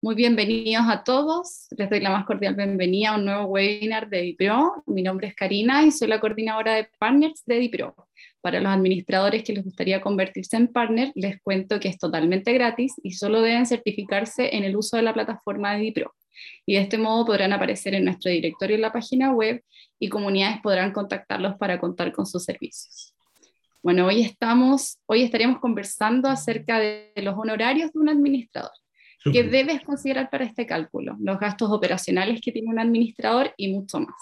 Muy bienvenidos a todos. Les doy la más cordial bienvenida a un nuevo webinar de DiPro. Mi nombre es Karina y soy la coordinadora de partners de DiPro. Para los administradores que les gustaría convertirse en partner, les cuento que es totalmente gratis y solo deben certificarse en el uso de la plataforma de DiPro. Y de este modo podrán aparecer en nuestro directorio en la página web y comunidades podrán contactarlos para contar con sus servicios. Bueno, hoy estamos, hoy estaríamos conversando acerca de los honorarios de un administrador. ¿Qué debes considerar para este cálculo? Los gastos operacionales que tiene un administrador y mucho más.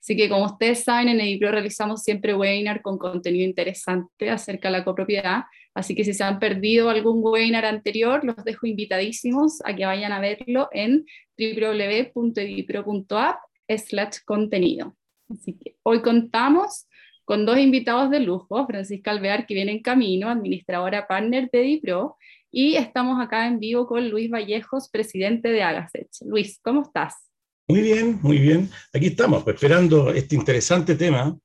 Así que como ustedes saben, en Edipro realizamos siempre webinar con contenido interesante acerca de la copropiedad, así que si se han perdido algún webinar anterior, los dejo invitadísimos a que vayan a verlo en www.edipro.app slash contenido. Así que hoy contamos con dos invitados de lujo, Francisca Alvear, que viene en camino, administradora partner de Edipro, y estamos acá en vivo con Luis Vallejos, presidente de Agasech. Luis, ¿cómo estás? Muy bien, muy bien. Aquí estamos, pues, esperando este interesante tema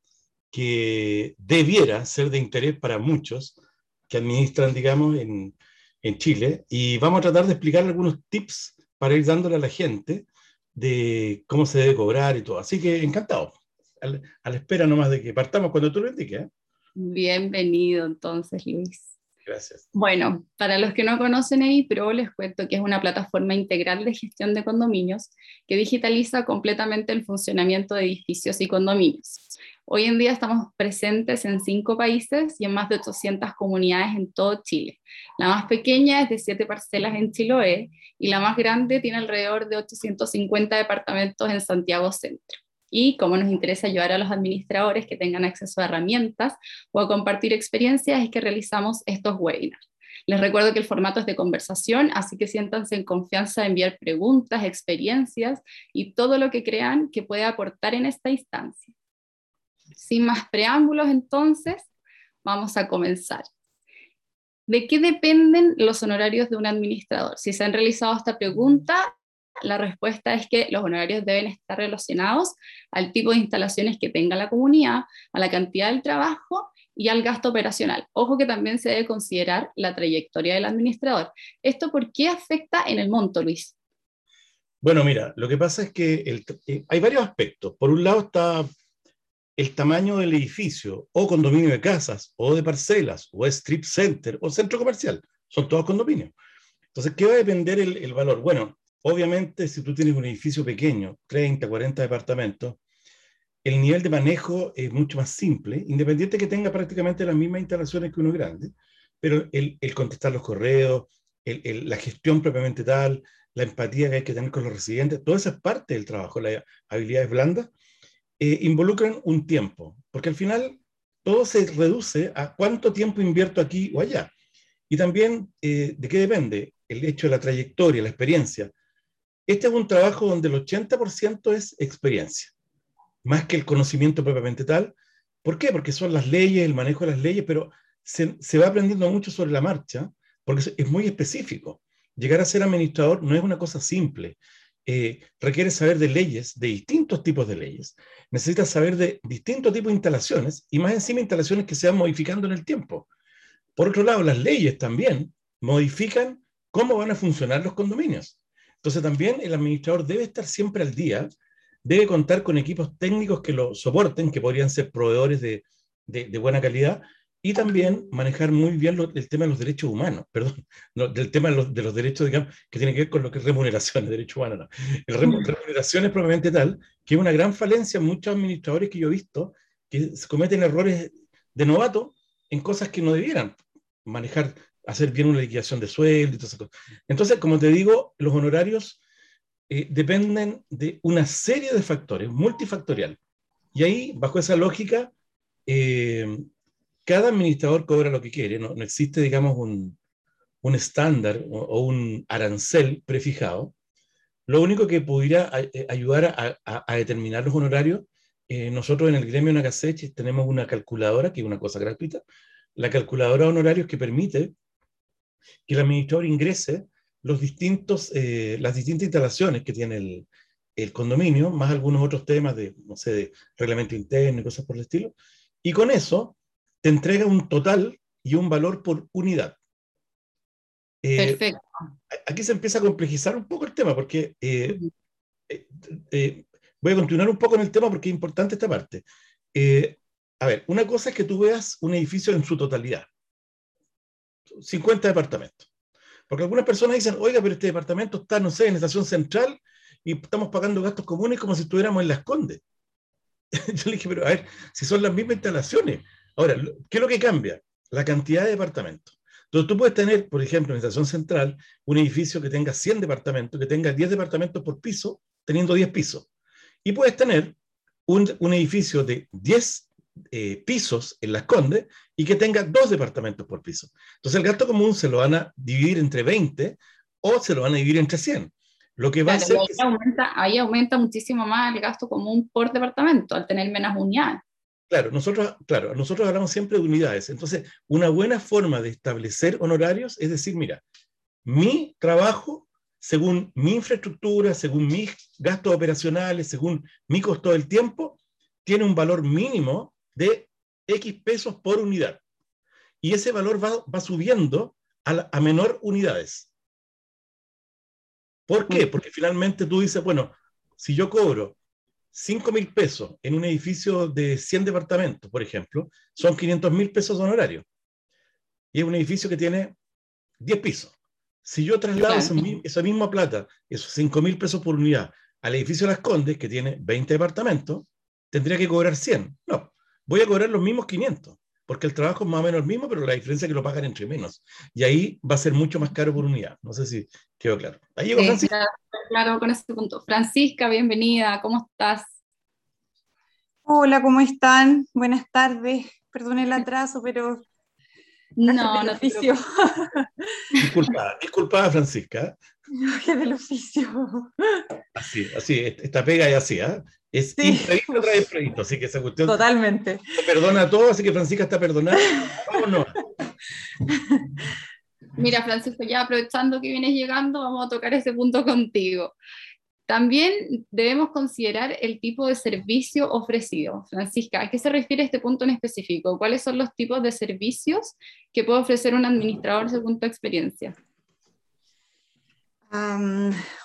que debiera ser de interés para muchos que administran, digamos, en, en Chile. Y vamos a tratar de explicar algunos tips para ir dándole a la gente de cómo se debe cobrar y todo. Así que encantado. A la espera nomás de que partamos cuando tú lo indiques. ¿eh? Bienvenido entonces, Luis. Gracias. Bueno, para los que no conocen EIPRO, les cuento que es una plataforma integral de gestión de condominios que digitaliza completamente el funcionamiento de edificios y condominios. Hoy en día estamos presentes en cinco países y en más de 800 comunidades en todo Chile. La más pequeña es de siete parcelas en Chiloé y la más grande tiene alrededor de 850 departamentos en Santiago Centro y como nos interesa ayudar a los administradores que tengan acceso a herramientas o a compartir experiencias, es que realizamos estos webinars. Les recuerdo que el formato es de conversación, así que siéntanse en confianza de enviar preguntas, experiencias y todo lo que crean que pueda aportar en esta instancia. Sin más preámbulos, entonces, vamos a comenzar. ¿De qué dependen los honorarios de un administrador? Si se han realizado esta pregunta, la respuesta es que los honorarios deben estar relacionados al tipo de instalaciones que tenga la comunidad, a la cantidad del trabajo y al gasto operacional. Ojo que también se debe considerar la trayectoria del administrador. ¿Esto por qué afecta en el monto, Luis? Bueno, mira, lo que pasa es que eh, hay varios aspectos. Por un lado está el tamaño del edificio, o condominio de casas, o de parcelas, o strip center, o centro comercial. Son todos condominios. Entonces, ¿qué va a depender el, el valor? Bueno, Obviamente, si tú tienes un edificio pequeño, 30, 40 departamentos, el nivel de manejo es mucho más simple, independiente que tenga prácticamente las mismas instalaciones que uno grande, pero el, contestar los correos, la gestión propiamente tal, la empatía que hay que tener con los residentes, toda esa es parte del trabajo, las habilidades blandas, eh, involucran un tiempo, porque al final todo se reduce a cuánto tiempo invierto aquí o allá. Y también eh, de qué depende el hecho de la trayectoria, la experiencia, este es un trabajo donde el 80% es experiencia, más que el conocimiento propiamente tal. ¿Por qué? Porque son las leyes, el manejo de las leyes, pero se, va aprendiendo mucho sobre la marcha, porque es muy específico. Llegar a ser administrador no es una cosa simple. Eh, requiere saber de leyes, de distintos tipos de leyes. Necesitas saber de distintos tipos de instalaciones y más encima instalaciones que se van modificando en el tiempo. Por otro lado, las leyes también modifican cómo van a funcionar los condominios. Entonces también el administrador debe estar siempre al día, debe contar con equipos técnicos que lo soporten, que podrían ser proveedores de, de, buena calidad, y también manejar muy bien el tema de los derechos humanos, perdón, del tema de los, de los, derechos, digamos, que tiene que ver con lo que es remuneración, derechos humanos, no. El remuneración es probablemente tal que es una gran falencia en muchos administradores que yo he visto que cometen errores de novato en cosas que no debieran manejar hacer bien una liquidación de sueldo y todas esas cosas. Entonces, como te digo, los honorarios eh, dependen de una serie de factores, multifactorial. Y ahí, bajo esa lógica, eh, cada administrador cobra lo que quiere, no, no existe, digamos, un, un estándar o, un arancel prefijado. Lo único que pudiera eh, ayudar a, a, determinar los honorarios, nosotros en el gremio Nagaseche tenemos una calculadora, que es una cosa gratuita, la calculadora de honorarios que permite que el administrador ingrese los distintos, eh, las distintas instalaciones que tiene el, el, condominio, más algunos otros temas de, no sé, de reglamento interno y cosas por el estilo, y con eso te entrega un total y un valor por unidad. Eh, Perfecto. Aquí se empieza a complejizar un poco el tema, porque eh, eh, voy a continuar un poco en el tema porque es importante esta parte. a ver, una cosa es que tú veas un edificio en su totalidad. 50 departamentos. Porque algunas personas dicen, oiga, pero este departamento está, no sé, en la estación central y estamos pagando gastos comunes como si estuviéramos en Las Condes. Yo le dije, pero a ver, si son las mismas instalaciones. Ahora, ¿qué es lo que cambia? La cantidad de departamentos. Entonces tú puedes tener, por ejemplo, en la estación central, un edificio que tenga 100 departamentos, que tenga 10 departamentos por piso, teniendo 10 pisos. Y puedes tener un, un edificio de 10 eh, pisos en Las Condes y que tenga dos departamentos por piso. Entonces el gasto común se lo van a dividir entre 20 o se lo van a dividir entre 100. Lo que va a hacer... Ahí, aumenta, ahí aumenta muchísimo más el gasto común por departamento al tener menos unidades. Claro, nosotros, claro, nosotros hablamos siempre de unidades. Entonces, una buena forma de establecer honorarios es decir, mira, mi trabajo, según mi infraestructura, según mis gastos operacionales, según mi costo del tiempo, tiene un valor mínimo de X pesos por unidad. Y ese valor va, va subiendo a, a menor unidades. ¿Por qué? Mm. Porque finalmente tú dices, bueno, si yo cobro 5 mil pesos en un edificio de 100 departamentos, por ejemplo, son 500 mil pesos de honorario. Y es un edificio que tiene 10 pisos. Si yo traslado esa misma plata, esos 5 mil pesos por unidad, al edificio de Las Condes, que tiene 20 departamentos, tendría que cobrar 100. No, voy a cobrar los mismos 500, porque el trabajo es más o menos el mismo, pero la diferencia es que lo pagan entre menos. Y ahí va a ser mucho más caro por unidad. No sé si quedó claro. Ahí llegó Francisca claro con ese punto. Francisca, bienvenida, ¿cómo estás? Hola, ¿cómo están? Buenas tardes. Perdón el atraso, pero no, no oficio. Disculpa, disculpa, Francisca. Es del oficio. Así, así, esta pega es así, ¿ah? Es sí. imprevisto así que esa cuestión. Totalmente. perdona a todos, así que Francisca está perdonada. Vámonos. Mira, Francisco, ya aprovechando que vienes llegando, vamos a tocar ese punto contigo. También debemos considerar el tipo de servicio ofrecido. Francisca, ¿a qué se refiere este punto en específico? ¿Cuáles son los tipos de servicios que puede ofrecer un administrador según tu experiencia?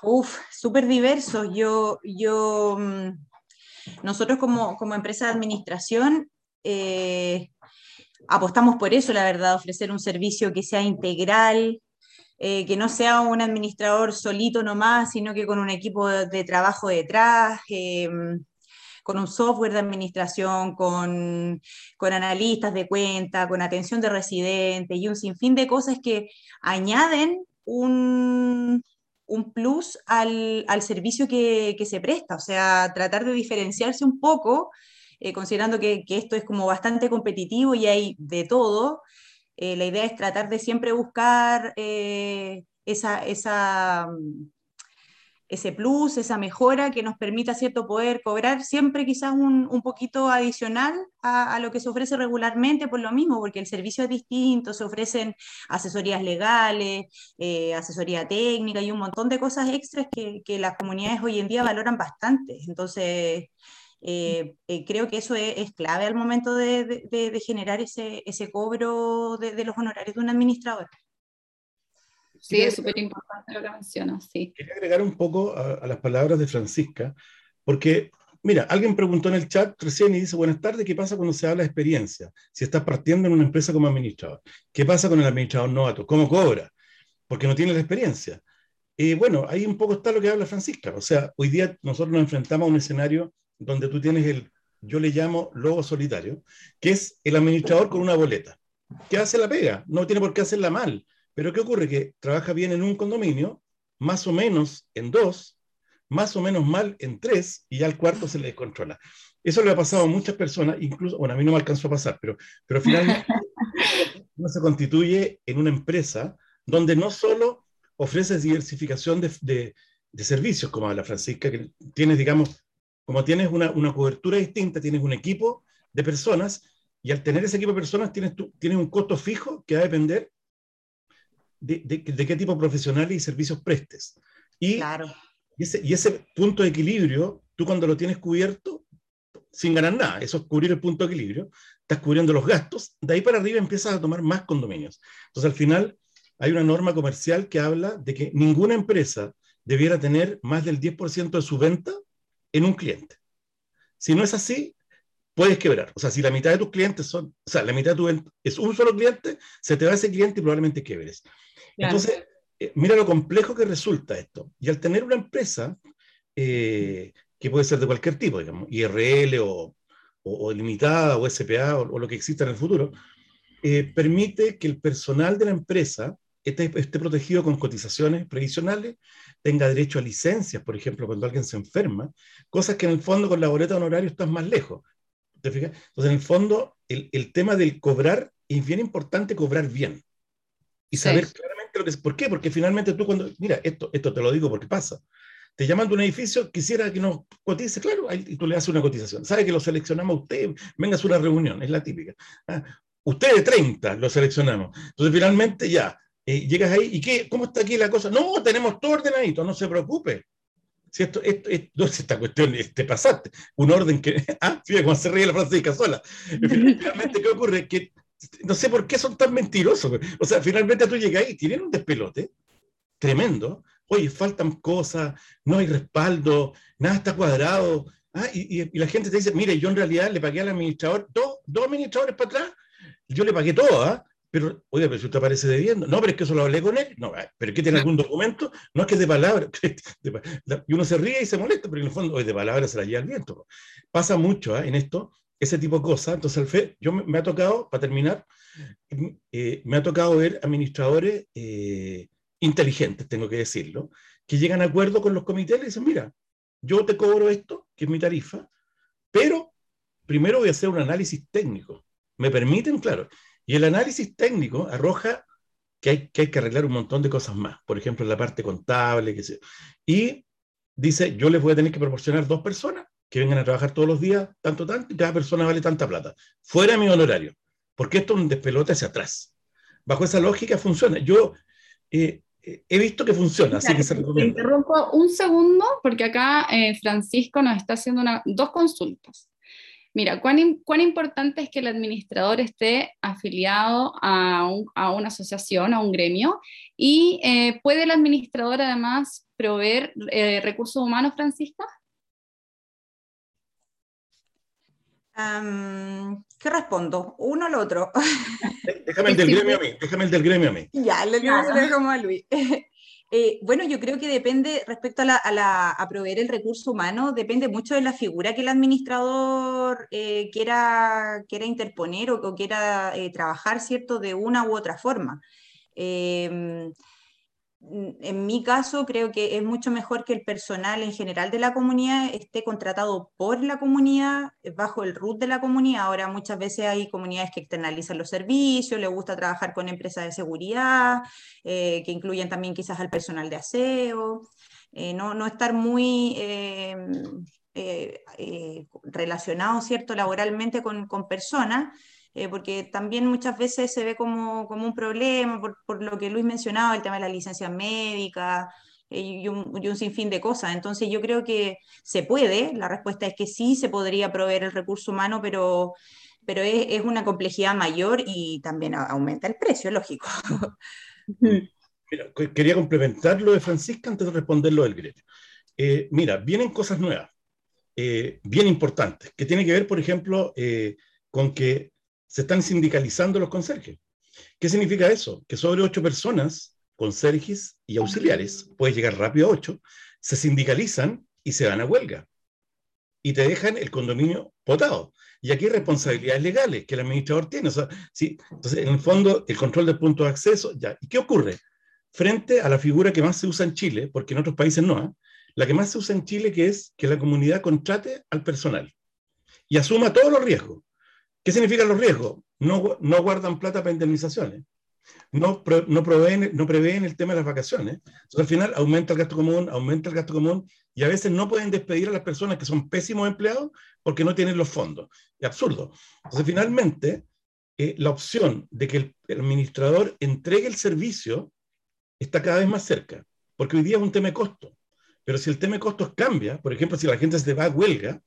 uf, súper diverso. Yo, yo, mm, nosotros como, como empresa de administración eh, apostamos por eso, la verdad, ofrecer un servicio que sea integral, eh, que no sea un administrador solito nomás, sino que con un equipo de, trabajo detrás, em, con un software de administración, con, con, analistas de cuenta, con atención de residentes y un sinfín de cosas que añaden un, un plus al, al servicio que, que, se presta, o sea, tratar de diferenciarse un poco eh, considerando que, esto es como bastante competitivo y hay de todo, eh, la idea es tratar de siempre buscar eh, esa, esa, mm, ese plus, esa mejora que nos permita cierto poder cobrar siempre quizás un, un poquito adicional a, lo que se ofrece regularmente por lo mismo, porque el servicio es distinto, se ofrecen asesorías legales, asesoría técnica y un montón de cosas extras que, que las comunidades hoy en día valoran bastante. Entonces, eh, eh, creo que eso es, clave al momento de, generar ese, ese cobro de, los honorarios de un administrador. Sí, es súper importante lo que mencionas, sí. Quería agregar un poco a, las palabras de Francisca, porque, mira, alguien preguntó en el chat recién y dice, buenas tardes, ¿qué pasa cuando se habla de experiencia? Si estás partiendo en una empresa como administrador, ¿qué pasa con el administrador novato? ¿Cómo cobra? Porque no tiene la experiencia. Y bueno, ahí un poco está lo que habla Francisca. O sea, hoy día nosotros nos enfrentamos a un escenario donde tú tienes el, yo le llamo lobo solitario, que es el administrador con una boleta, que hace la pega, no tiene por qué hacerla mal, pero ¿qué ocurre? Que trabaja bien en un condominio, más o menos en dos, más o menos mal en tres, y ya al cuarto se le descontrola. Eso le ha pasado a muchas personas, incluso, bueno, a mí no me alcanzó a pasar, pero, pero finalmente uno se constituye en una empresa donde no solo ofreces diversificación de, de, de servicios, como a la Francisca, que tienes, digamos, como tienes una, una, cobertura distinta, tienes un equipo de personas y al tener ese equipo de personas tienes, tú, tienes un costo fijo que va a depender de, de, qué tipo de profesionales y servicios prestes. Y, claro. y, ese, y ese punto de equilibrio, tú cuando lo tienes cubierto, sin ganar nada, eso es cubrir el punto de equilibrio, estás cubriendo los gastos, de ahí para arriba empiezas a tomar más condominios. Entonces al final, hay una norma comercial que habla de que ninguna empresa debiera tener más del 10% de su venta en un cliente. Si no es así, puedes quebrar. O sea, si la mitad de tus clientes son, o sea, la mitad de tu venta es un solo cliente, se te va ese cliente y probablemente quiebres. Entonces, eh, mira lo complejo que resulta esto. Y al tener una empresa, eh, que puede ser de cualquier tipo, digamos, IRL o, limitada o SPA o, lo que exista en el futuro, eh, permite que el personal de la empresa esté, protegido con cotizaciones previsionales, tenga derecho a licencias, por ejemplo, cuando alguien se enferma, cosas que en el fondo con la boleta honorario están más lejos. ¿Te fijas? Entonces, en el fondo, el, el, tema del cobrar es bien importante cobrar bien y saber claramente lo que es. ¿Por qué? Porque finalmente tú cuando, mira, esto, esto te lo digo porque pasa te llaman de un edificio, quisiera que nos cotice, claro, y tú le haces una cotización. Sabe que lo seleccionamos a usted, venga a una reunión, es la típica. ¿ah? Usted de 30 lo seleccionamos. Entonces, finalmente ya, eh, llegas ahí, ¿y qué? ¿Cómo está aquí la cosa? No, tenemos todo ordenadito, no se preocupe. Si esto, esto, esto, esta cuestión te pasaste, un orden que, ah, fíjate cómo se ríe la Francisca sola. Finalmente, ¿qué ocurre? Que no sé por qué son tan mentirosos. O sea, finalmente tú llegas ahí, tienen un despelote tremendo, oye, faltan cosas, no hay respaldo, nada está cuadrado. Ah, y, y, la gente te dice, mire, yo en realidad le pagué al administrador, dos, dos administradores para atrás, yo le pagué todo, ¿ah? Pero, oye, pero si usted aparece debiendo. No, pero es que eso lo hablé con él. No, ah, pero es que tiene algún documento. No es que es de palabra. y uno se ríe y se molesta, pero en el fondo, oye, de palabra se la lleva el viento. Pasa mucho ¿ah? en esto, ese tipo de cosas. Entonces, al fe, yo me, ha tocado, para terminar, eh, me ha tocado ver administradores eh, inteligentes, tengo que decirlo, que llegan a acuerdo con los comités y dicen, mira, yo te cobro esto, que es mi tarifa, pero primero voy a hacer un análisis técnico. ¿Me permiten? Claro. Y el análisis técnico arroja que hay, que arreglar un montón de cosas más, por ejemplo, la parte contable. Y dice, yo les voy a tener que proporcionar dos personas que vengan a trabajar todos los días, tanto, tanto, y cada persona vale tanta plata, fuera mi honorario, porque esto es un despelote hacia atrás. Bajo esa lógica funciona. Yo eh, he visto que funciona, así que se recomienda. Te interrumpo un segundo porque acá eh, Francisco nos está haciendo una, dos consultas. Mira, ¿cuán, ¿cuán, importante es que el administrador esté afiliado a, un, a una asociación, a un gremio? ¿Y eh, puede el administrador además proveer eh, recursos humanos, Francisca? Um, ¿Qué respondo? Uno al otro. Déjame el del gremio a mí, déjame el del gremio a mí. Ya, le digo como a Luis. Eh, bueno, yo creo que depende, respecto a, la, a, la, a, proveer el recurso humano, depende mucho de la figura que el administrador eh, quiera, quiera interponer o, o quiera eh, trabajar, ¿cierto?, de una u otra forma. En mi caso, creo que es mucho mejor que el personal en general de la comunidad esté contratado por la comunidad, eh, bajo el root de la comunidad. Ahora muchas veces hay comunidades que externalizan los servicios, les gusta trabajar con empresas de seguridad, eh, que incluyen también quizás al personal de aseo. Eh, no, no, estar muy relacionado, ¿cierto?, laboralmente con, con personas eh, porque también muchas veces se ve como, como un problema por, por, lo que Luis mencionaba, el tema de la licencia médica eh, y, un, y, un, sinfín de cosas. Entonces yo creo que se puede, la respuesta es que sí, se podría proveer el recurso humano, pero, pero es, es una complejidad mayor y también aumenta el precio, lógico. Mira, quería complementar lo de Francisca antes de responder lo del gremio. Eh, mira, vienen cosas nuevas, eh, bien importantes, que tienen que ver, por ejemplo, eh, con que se están sindicalizando los conserjes. ¿Qué significa eso? Que sobre ocho personas, conserjes y auxiliares, puedes llegar rápido a ocho, se sindicalizan y se dan a huelga. Y te dejan el condominio potado. Y aquí hay responsabilidades legales que el administrador tiene. ¿sí? Entonces, en el fondo, el control del punto de acceso, ya. ¿Y qué ocurre? Frente a la figura que más se usa en Chile, porque en otros países no, ¿eh? la que más se usa en Chile, que es que la comunidad contrate al personal y asuma todos los riesgos. ¿Qué significan los riesgos? No, no guardan plata para indemnizaciones, no, no, proveen, no prevén el tema de las vacaciones. Entonces, al final aumenta el gasto común, aumenta el gasto común y a veces no pueden despedir a las personas que son pésimos empleados porque no tienen los fondos. Es absurdo. Entonces, finalmente, eh, la opción de que el, administrador entregue el servicio está cada vez más cerca, porque hoy día es un tema de costo. Pero si el tema de costos cambia, por ejemplo, si la gente se va a huelga,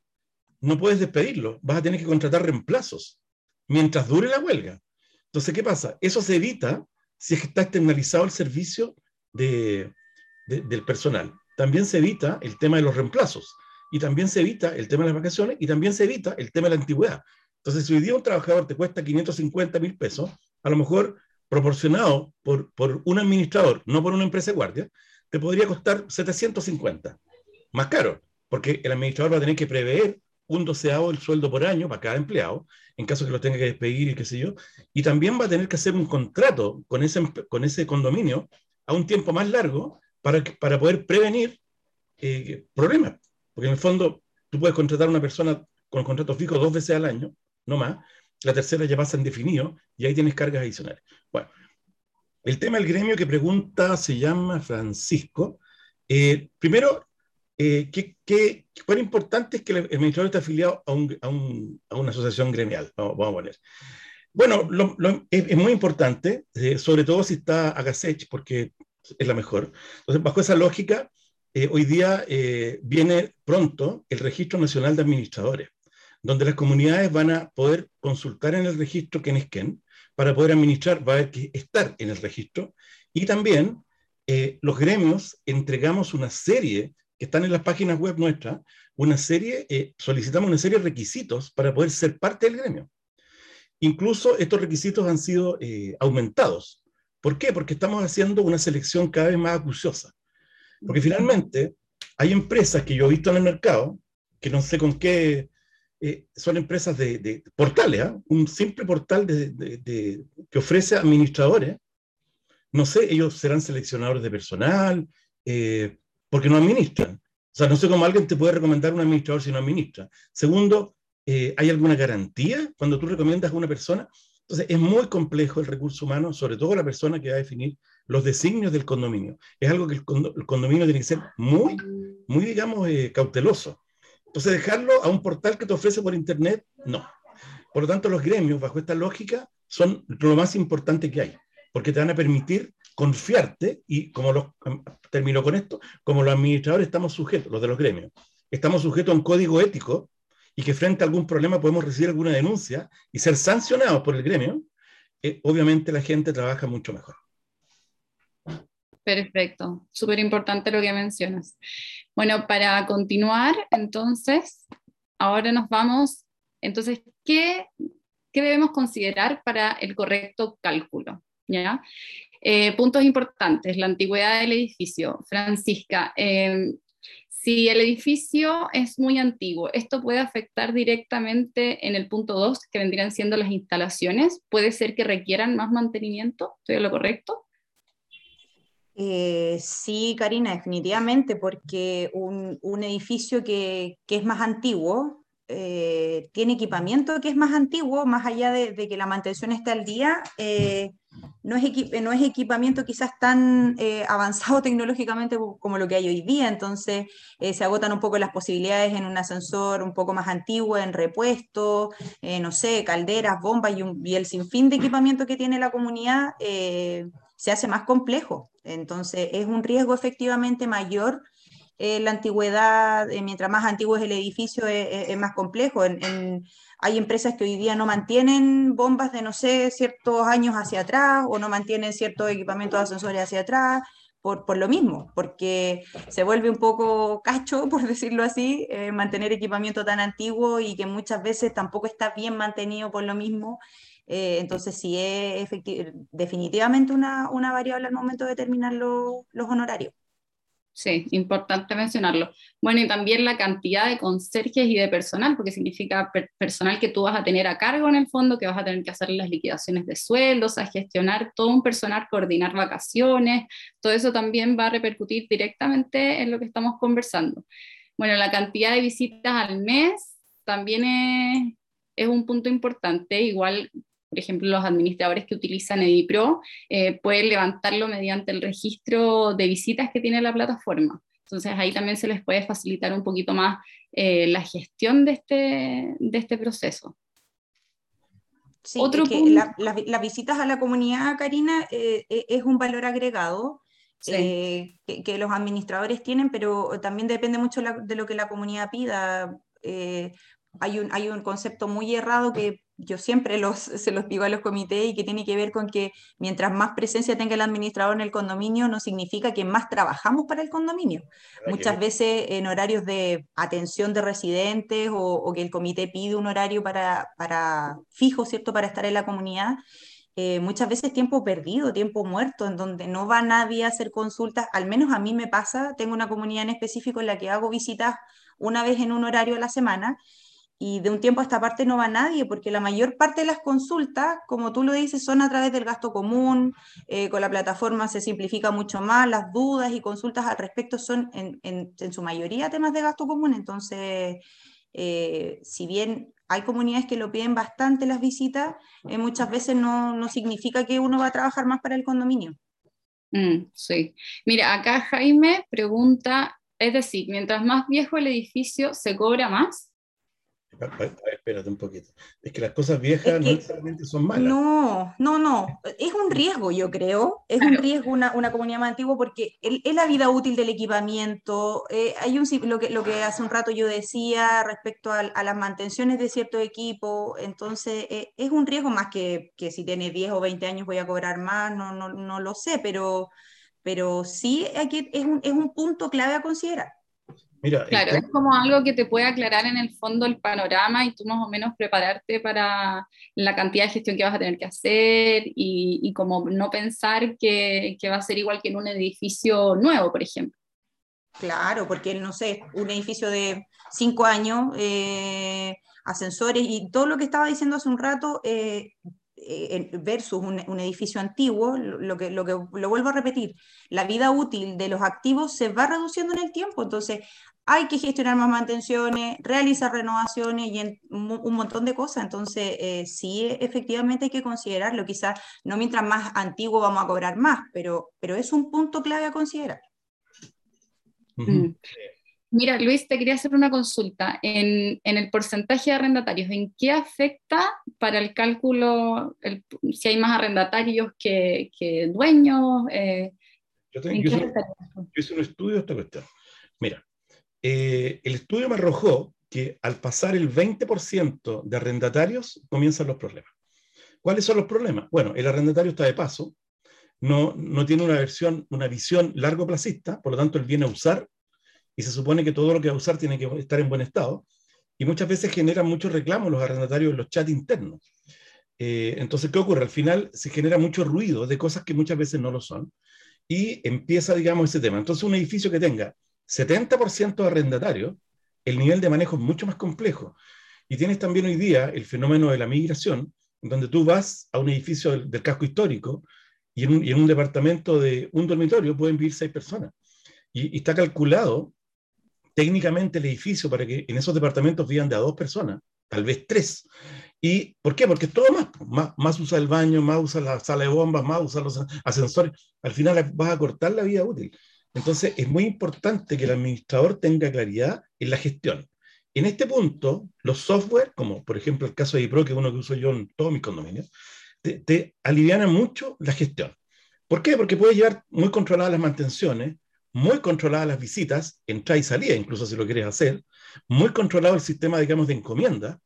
no puedes despedirlo, vas a tener que contratar reemplazos mientras dure la huelga. Entonces, ¿qué pasa? Eso se evita si es que está externalizado el servicio de, del personal. También se evita el tema de los reemplazos y también se evita el tema de las vacaciones y también se evita el tema de la antigüedad. Entonces, si hoy día un trabajador te cuesta 550 mil pesos, a lo mejor proporcionado por, por un administrador, no por una empresa de guardia, te podría costar 750, más caro, porque el administrador va a tener que prever un doceavo del sueldo por año para cada empleado, en caso que lo tenga que despedir y qué sé yo, y también va a tener que hacer un contrato con ese, con ese condominio a un tiempo más largo para, para poder prevenir eh, problemas. Porque en el fondo tú puedes contratar a una persona con contrato fijo dos veces al año, no más, la tercera ya pasa en definido y ahí tienes cargas adicionales. Bueno, el tema del gremio que pregunta se llama Francisco. Eh, primero, eh, ¿qué, qué, cuán importante es que el, administrador esté afiliado a, un, a, un, a, una asociación gremial? Vamos, vamos a poner. Bueno, lo, lo, es, es, muy importante, eh, sobre todo si está a Gasech, porque es la mejor. Entonces, bajo esa lógica, eh, hoy día eh, viene pronto el Registro Nacional de Administradores, donde las comunidades van a poder consultar en el registro quién es quién, para poder administrar, va a haber que estar en el registro, y también eh, los gremios entregamos una serie, están en las páginas web nuestras, una serie, eh, solicitamos una serie de requisitos para poder ser parte del gremio. Incluso estos requisitos han sido eh, aumentados. ¿Por qué? Porque estamos haciendo una selección cada vez más acuciosa. Porque finalmente hay empresas que yo he visto en el mercado, que no sé con qué, eh, son empresas de, de portales, ¿eh? un simple portal de, de, que ofrece administradores. No sé, ellos serán seleccionadores de personal, eh, porque no administran. O sea, no sé cómo alguien te puede recomendar un administrador si no administra. Segundo, eh, ¿hay alguna garantía cuando tú recomiendas a una persona? Entonces, es muy complejo el recurso humano, sobre todo la persona que va a definir los designios del condominio. Es algo que el, condominio tiene que ser muy, muy, digamos, eh, cauteloso. Entonces, dejarlo a un portal que te ofrece por Internet, no. Por lo tanto, los gremios, bajo esta lógica, son lo más importante que hay, porque te van a permitir confiarte y, como los, termino con esto, como los administradores estamos sujetos, los de los gremios, estamos sujetos a un código ético y que frente a algún problema podemos recibir alguna denuncia y ser sancionados por el gremio, eh, obviamente la gente trabaja mucho mejor. Perfecto, súper importante lo que mencionas. Bueno, para continuar, entonces, ahora nos vamos, entonces, ¿qué, qué debemos considerar para el correcto cálculo? ¿Ya? Eh, puntos importantes, la antigüedad del edificio. Francisca, eh, si el edificio es muy antiguo, ¿esto puede afectar directamente en el punto 2, que vendrían siendo las instalaciones? ¿Puede ser que requieran más mantenimiento? ¿Estoy lo correcto? Eh, sí, Karina, definitivamente, porque un, edificio que, es más antiguo eh, tiene equipamiento que es más antiguo, más allá de, de que la mantención esté al día, eh, no, es no, es equipamiento quizás tan eh, avanzado tecnológicamente como lo que hay hoy día, entonces eh, se agotan un poco las posibilidades en un ascensor un poco más antiguo, en repuesto, no sé, calderas, bombas y, un, y, el sinfín de equipamiento que tiene la comunidad se hace más complejo. Entonces, es un riesgo efectivamente mayor. Eh, la antigüedad, eh, mientras más antiguo es el edificio, es, es más complejo. Hay empresas que hoy día no mantienen bombas de, no sé, ciertos años hacia atrás o no mantienen ciertos equipamientos de ascensores hacia atrás. Por, por, lo mismo, porque se vuelve un poco cacho, por decirlo así, eh, mantener equipamiento tan antiguo y que muchas veces tampoco está bien mantenido por lo mismo. Eh, entonces, sí es definitivamente una, una, variable al momento de determinar lo, los honorarios. Sí, importante mencionarlo. Bueno, y también la cantidad de conserjes y de personal, porque significa per personal que tú vas a tener a cargo en el fondo, que vas a tener que hacer las liquidaciones de sueldos, a gestionar todo un personal, coordinar vacaciones, todo eso también va a repercutir directamente en lo que estamos conversando. Bueno, la cantidad de visitas al mes también es un punto importante, igual por ejemplo, los administradores que utilizan EdiPro, eh, pueden levantarlo mediante el registro de visitas que tiene la plataforma. Entonces ahí también se les puede facilitar un poquito más eh, la gestión de este, de este proceso. Sí, Otro es la, la, las visitas a la comunidad, Karina, eh, eh es un valor agregado sí. eh, que, que, los administradores tienen, pero también depende mucho la, de lo que la comunidad pida. Eh, hay un, hay un concepto muy errado que yo siempre los, se los digo a los comités y que tiene que ver con que mientras más presencia tenga el administrador en el condominio, no significa que más trabajamos para el condominio. Muchas veces en horarios de atención de residentes o, que el comité pide un horario para, para fijo, ¿cierto?, para estar en la comunidad. Eh, muchas veces tiempo perdido, tiempo muerto, en donde no va nadie a hacer consultas, al menos a mí me pasa, tengo una comunidad en específico en la que hago visitas una vez en un horario a la semana y de un tiempo a esta parte no va nadie, porque la mayor parte de las consultas, como tú lo dices, son a través del gasto común, eh, con la plataforma se simplifica mucho más, las dudas y consultas al respecto son en, en, su mayoría temas de gasto común, entonces, eh, si bien hay comunidades que lo piden bastante las visitas, eh, muchas veces no, no, significa que uno va a trabajar más para el condominio. Mm, sí. Mira, acá Jaime pregunta, es decir, mientras más viejo el edificio, ¿se cobra más? Espérate un poquito. Es que las cosas viejas no necesariamente son malas. No, no, no. Es un riesgo, yo creo. Es un riesgo una, una, comunidad más antigua porque es la vida útil del equipamiento. Eh, hay un, lo, que, lo que hace un rato yo decía respecto a, a las mantenciones de cierto equipo. Entonces, eh, es un riesgo más que, que, si tiene 10 o 20 años voy a cobrar más. No, no, no lo sé, pero, pero sí aquí es un, es un punto clave a considerar claro, es como algo que te puede aclarar en el fondo el panorama y tú más o menos prepararte para la cantidad de gestión que vas a tener que hacer y, y como no pensar que, que, va a ser igual que en un edificio nuevo, por ejemplo. Claro, porque no sé, un edificio de cinco años, eh, ascensores y todo lo que estaba diciendo hace un rato, eh, eh, versus un, edificio antiguo, lo que, lo que lo vuelvo a repetir, la vida útil de los activos se va reduciendo en el tiempo, entonces hay que gestionar más mantenciones, realizar renovaciones y un montón de cosas. Entonces, eh, sí, efectivamente hay que considerarlo. Quizás no mientras más antiguo vamos a cobrar más, pero, pero es un punto clave a considerar. Mm. Mira, Luis, te quería hacer una consulta. En, el porcentaje de arrendatarios, ¿en qué afecta para el cálculo si hay más arrendatarios que, dueños? Eh, yo, tengo, hice un estudio de esta cuestión. Mira, eh, el estudio me arrojó que al pasar el 20% de arrendatarios comienzan los problemas. ¿Cuáles son los problemas? Bueno, el arrendatario está de paso, no, no tiene una, versión, una visión largo placista, por lo tanto él viene a usar y se supone que todo lo que va a usar tiene que estar en buen estado. Y muchas veces generan muchos reclamos los arrendatarios en los chats internos. Eh, entonces, ¿qué ocurre? Al final se genera mucho ruido de cosas que muchas veces no lo son y empieza, digamos, ese tema. Entonces, un edificio que tenga 70% de arrendatarios, el nivel de manejo es mucho más complejo. Y tienes también hoy día el fenómeno de la migración, donde tú vas a un edificio del, casco histórico y en, un, departamento de un dormitorio pueden vivir seis personas. Y, está calculado técnicamente el edificio para que en esos departamentos vivan de dos personas, tal vez tres. ¿Y por qué? Porque todo más, más, más, usa el baño, más usa la sala de bombas, más usa los ascensores. Al final vas a cortar la vida útil. Entonces, es muy importante que el administrador tenga claridad en la gestión. En este punto, los software, como por ejemplo el caso de iPro, que es uno que uso yo en todos mis condominios, te, te alivianan mucho la gestión. ¿Por qué? Porque puedes llevar muy controladas las mantenciones, muy controladas las visitas, entrada y salida, incluso si lo quieres hacer, muy controlado el sistema, digamos, de encomienda,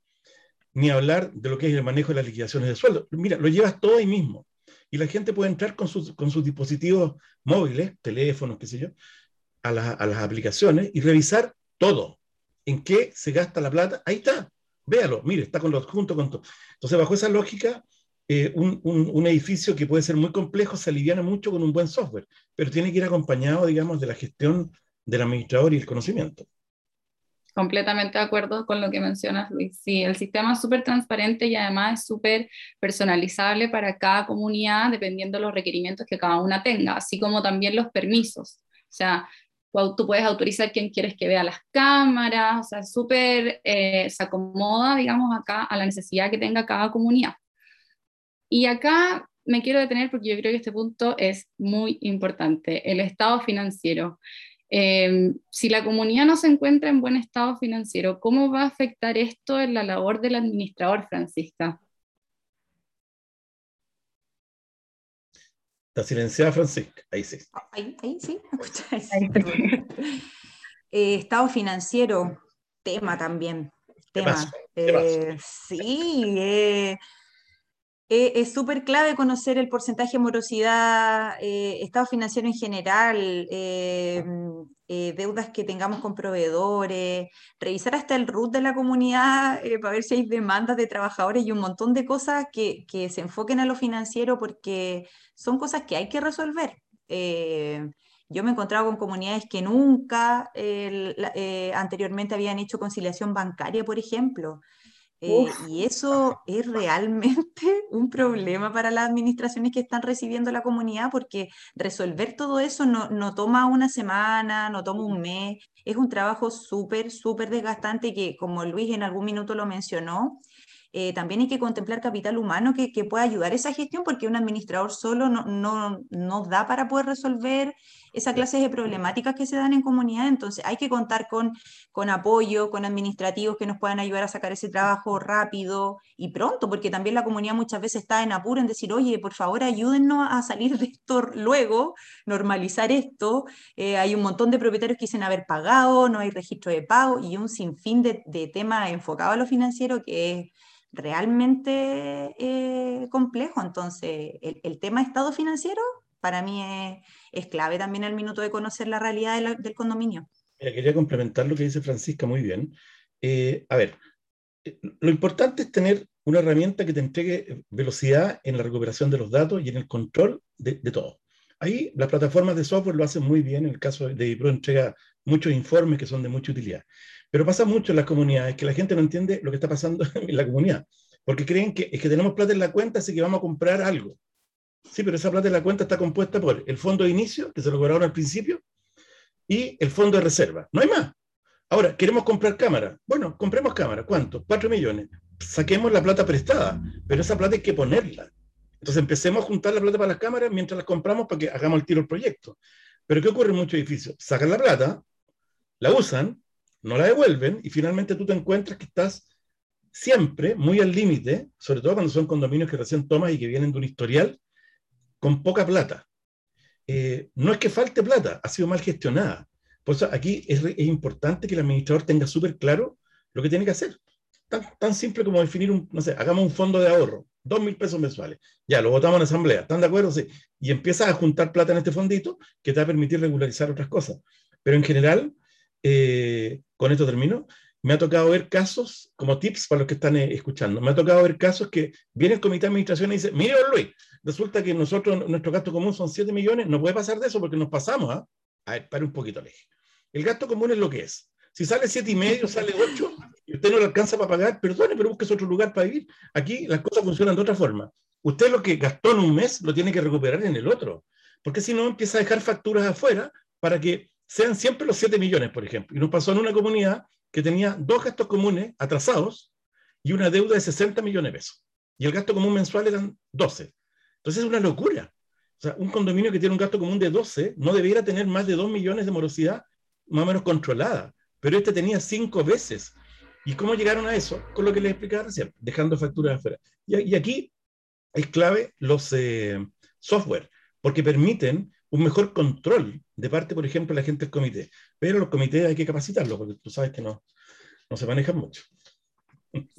ni hablar de lo que es el manejo de las liquidaciones de sueldo. Mira, lo llevas todo ahí mismo y la gente puede entrar con sus, con sus dispositivos móviles, teléfonos, qué sé yo, a, a las aplicaciones y revisar todo. ¿En qué se gasta la plata? Ahí está. Véalo, mire, está con los junto con todo. Entonces, bajo esa lógica, eh, un, un, edificio que puede ser muy complejo se aliviana mucho con un buen software, pero tiene que ir acompañado, digamos, de la gestión del administrador y el conocimiento. Completamente de acuerdo con lo que mencionas, Luis. Sí, el sistema es súper transparente y además es súper personalizable para cada comunidad dependiendo de los requerimientos que cada una tenga, así como también los permisos. O sea, tú puedes autorizar quién quieres que vea las cámaras, o sea, súper eh, se acomoda, digamos, acá a la necesidad que tenga cada comunidad. Y acá me quiero detener porque yo creo que este punto es muy importante, el estado financiero. Em, si la comunidad no se encuentra en buen estado financiero, ¿cómo va a afectar esto en la labor del administrador, Francisca? Está silenciada, Francisca. Ahí sí. Ahí, sí. Eh, estado financiero, tema también. Tema. Eh, sí, eh, eh, es súper clave conocer el porcentaje de morosidad, estado financiero en general, deudas que tengamos con proveedores, revisar hasta el RUT de la comunidad para ver si hay demandas de trabajadores y un montón de cosas que, que se enfoquen a lo financiero porque son cosas que hay que resolver. Yo me he encontrado con comunidades que nunca eh, anteriormente habían hecho conciliación bancaria, por ejemplo. Eh, y eso es realmente un problema para las administraciones que están recibiendo la comunidad porque resolver todo eso no, no toma una semana, no toma un mes, es un trabajo súper, súper desgastante que, como Luis en algún minuto lo mencionó, eh, también hay que contemplar capital humano que, que, pueda ayudar a esa gestión porque un administrador solo no, no, no da para poder resolver esa clase de problemáticas que se dan en comunidad. Entonces hay que contar con, con apoyo, con administrativos que nos puedan ayudar a sacar ese trabajo rápido y pronto, porque también la comunidad muchas veces está en apuro en decir, oye, por favor ayúdennos a salir de esto luego, normalizar esto. Eh, hay un montón de propietarios que dicen haber pagado, no hay registro de pago y un sinfín de, de temas enfocados a lo financiero que es realmente eh, complejo. Entonces, el, el, tema estado financiero para mí es, clave también el minuto de conocer la realidad del condominio. quería complementar lo que dice Francisca muy bien. Eh, a ver, eh, lo importante es tener una herramienta que te entregue velocidad en la recuperación de los datos y en el control de, de todo. Ahí las plataformas de software lo hacen muy bien. En el caso de IPRO entrega muchos informes que son de mucha utilidad. Pero pasa mucho en las comunidades que la gente no entiende lo que está pasando en la comunidad, porque creen que es que tenemos plata en la cuenta, así que vamos a comprar algo. Sí, pero esa plata en la cuenta está compuesta por el fondo de inicio, que se lo cobraron al principio, y el fondo de reserva. No hay más. Ahora, queremos comprar cámara. Bueno, compremos cámara. ¿Cuánto? Cuatro millones. Saquemos la plata prestada, pero esa plata hay que ponerla. Entonces empecemos a juntar la plata para las cámaras mientras las compramos para que hagamos el tiro al proyecto. Pero ¿qué ocurre en muchos edificios? Sacan la plata, la usan, no la devuelven y finalmente tú te encuentras que estás siempre muy al límite, sobre todo cuando son condominios que recién tomas y que vienen de un historial con poca plata. Eh, no es que falte plata, ha sido mal gestionada. Por eso aquí es, importante que el administrador tenga súper claro lo que tiene que hacer. Tan, tan, simple como definir un, no sé, hagamos un fondo de ahorro, dos mil pesos mensuales. Ya, lo votamos en asamblea, ¿están de acuerdo? Sí. Y empiezas a juntar plata en este fondito que te va a permitir regularizar otras cosas. Pero en general, eh, con esto termino, me ha tocado ver casos, como tips para los que están eh, escuchando, me ha tocado ver casos que viene el comité de administración y dice, mire, Luis, resulta que nosotros, nuestro gasto común son 7 millones, no puede pasar de eso porque nos pasamos, ¿ah? A ver, para un poquito lejos. El gasto común es lo que es. Si sale siete y medio, sale 8, y usted no le alcanza para pagar, perdone, pero busque otro lugar para vivir. Aquí las cosas funcionan de otra forma. Usted lo que gastó en un mes lo tiene que recuperar en el otro, porque si no empieza a dejar facturas afuera para que sean siempre los 7 millones, por ejemplo. Y nos pasó en una comunidad que tenía dos gastos comunes atrasados y una deuda de 60 millones de pesos. Y el gasto común mensual eran 12. Entonces es una locura. O sea, un condominio que tiene un gasto común de 12 no debiera tener más de 2 millones de morosidad más o menos controlada. Pero este tenía cinco veces. ¿Y cómo llegaron a eso? Con lo que les explicaba recién, dejando facturas afuera. Y, y aquí es clave los eh, software, porque permiten un mejor control de parte, por ejemplo, la gente del comité. Pero los comités hay que capacitarlos, porque tú sabes que no, no se manejan mucho.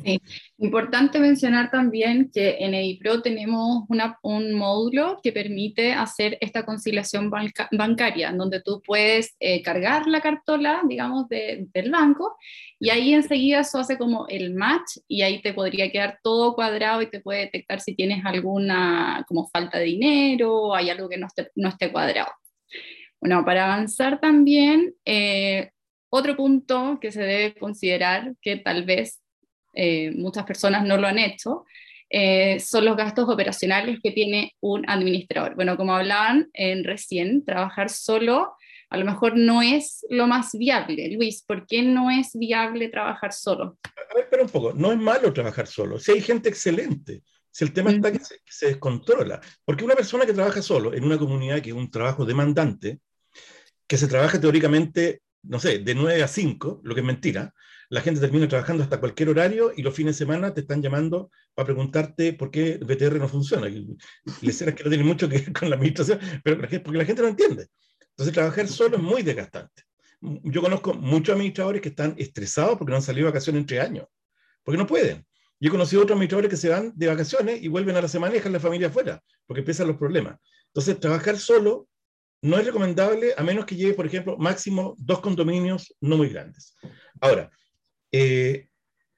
Sí. Importante mencionar también que en EDIPRO tenemos una, un módulo que permite hacer esta conciliación banca, bancaria, donde tú puedes eh, cargar la cartola, digamos, de, del banco, y ahí enseguida eso hace como el match, y ahí te podría quedar todo cuadrado y te puede detectar si tienes alguna como falta de dinero o hay algo que no esté, no esté cuadrado. Bueno, para avanzar también, eh, otro punto que se debe considerar que tal vez eh, muchas personas no lo han hecho, eh, son los gastos operacionales que tiene un administrador. Bueno, como hablaban en recién, trabajar solo a lo mejor no es lo más viable. Luis, ¿por qué no es viable trabajar solo? A ver, espera un poco, no es malo trabajar solo, si hay gente excelente. Si el tema está que se, que se, descontrola. Porque una persona que trabaja solo en una comunidad que es un trabajo demandante, que se trabaja teóricamente, no sé, de 9 a 5, lo que es mentira, la gente termina trabajando hasta cualquier horario y los fines de semana te están llamando para preguntarte por qué BTR no funciona. Y les que no tiene mucho que ver con la administración, pero porque la gente no entiende. Entonces, trabajar solo es muy desgastante. Yo conozco muchos administradores que están estresados porque no han salido de vacaciones entre años, porque no pueden. Yo he conocido otros administradores que se van de vacaciones y vuelven a la semana y dejan la familia afuera, porque empiezan los problemas. Entonces, trabajar solo no es recomendable a menos que lleve, por ejemplo, máximo dos condominios no muy grandes. Ahora, eh,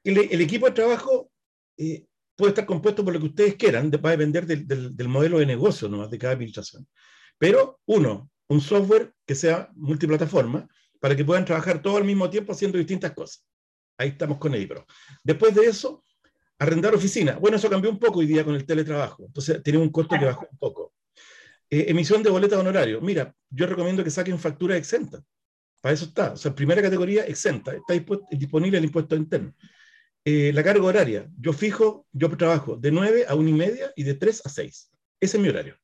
el, equipo de trabajo eh, puede estar compuesto por lo que ustedes quieran, va a depender del, del, modelo de negocio nomás de cada administración. Pero, uno, un software que sea multiplataforma para que puedan trabajar todo al mismo tiempo haciendo distintas cosas. Ahí estamos con Ebro. Después de eso, arrendar oficina. Bueno, eso cambió un poco hoy día con el teletrabajo. Entonces, tiene un costo que bajó un poco. Eh, emisión de boleta de honorario. Mira, yo recomiendo que saquen factura exenta. Para eso está. O sea, primera categoría exenta. Está disponible el impuesto interno. Eh, la carga horaria. Yo fijo, yo trabajo de 9 a 1 y media y de 3 a 6. Ese es mi horario.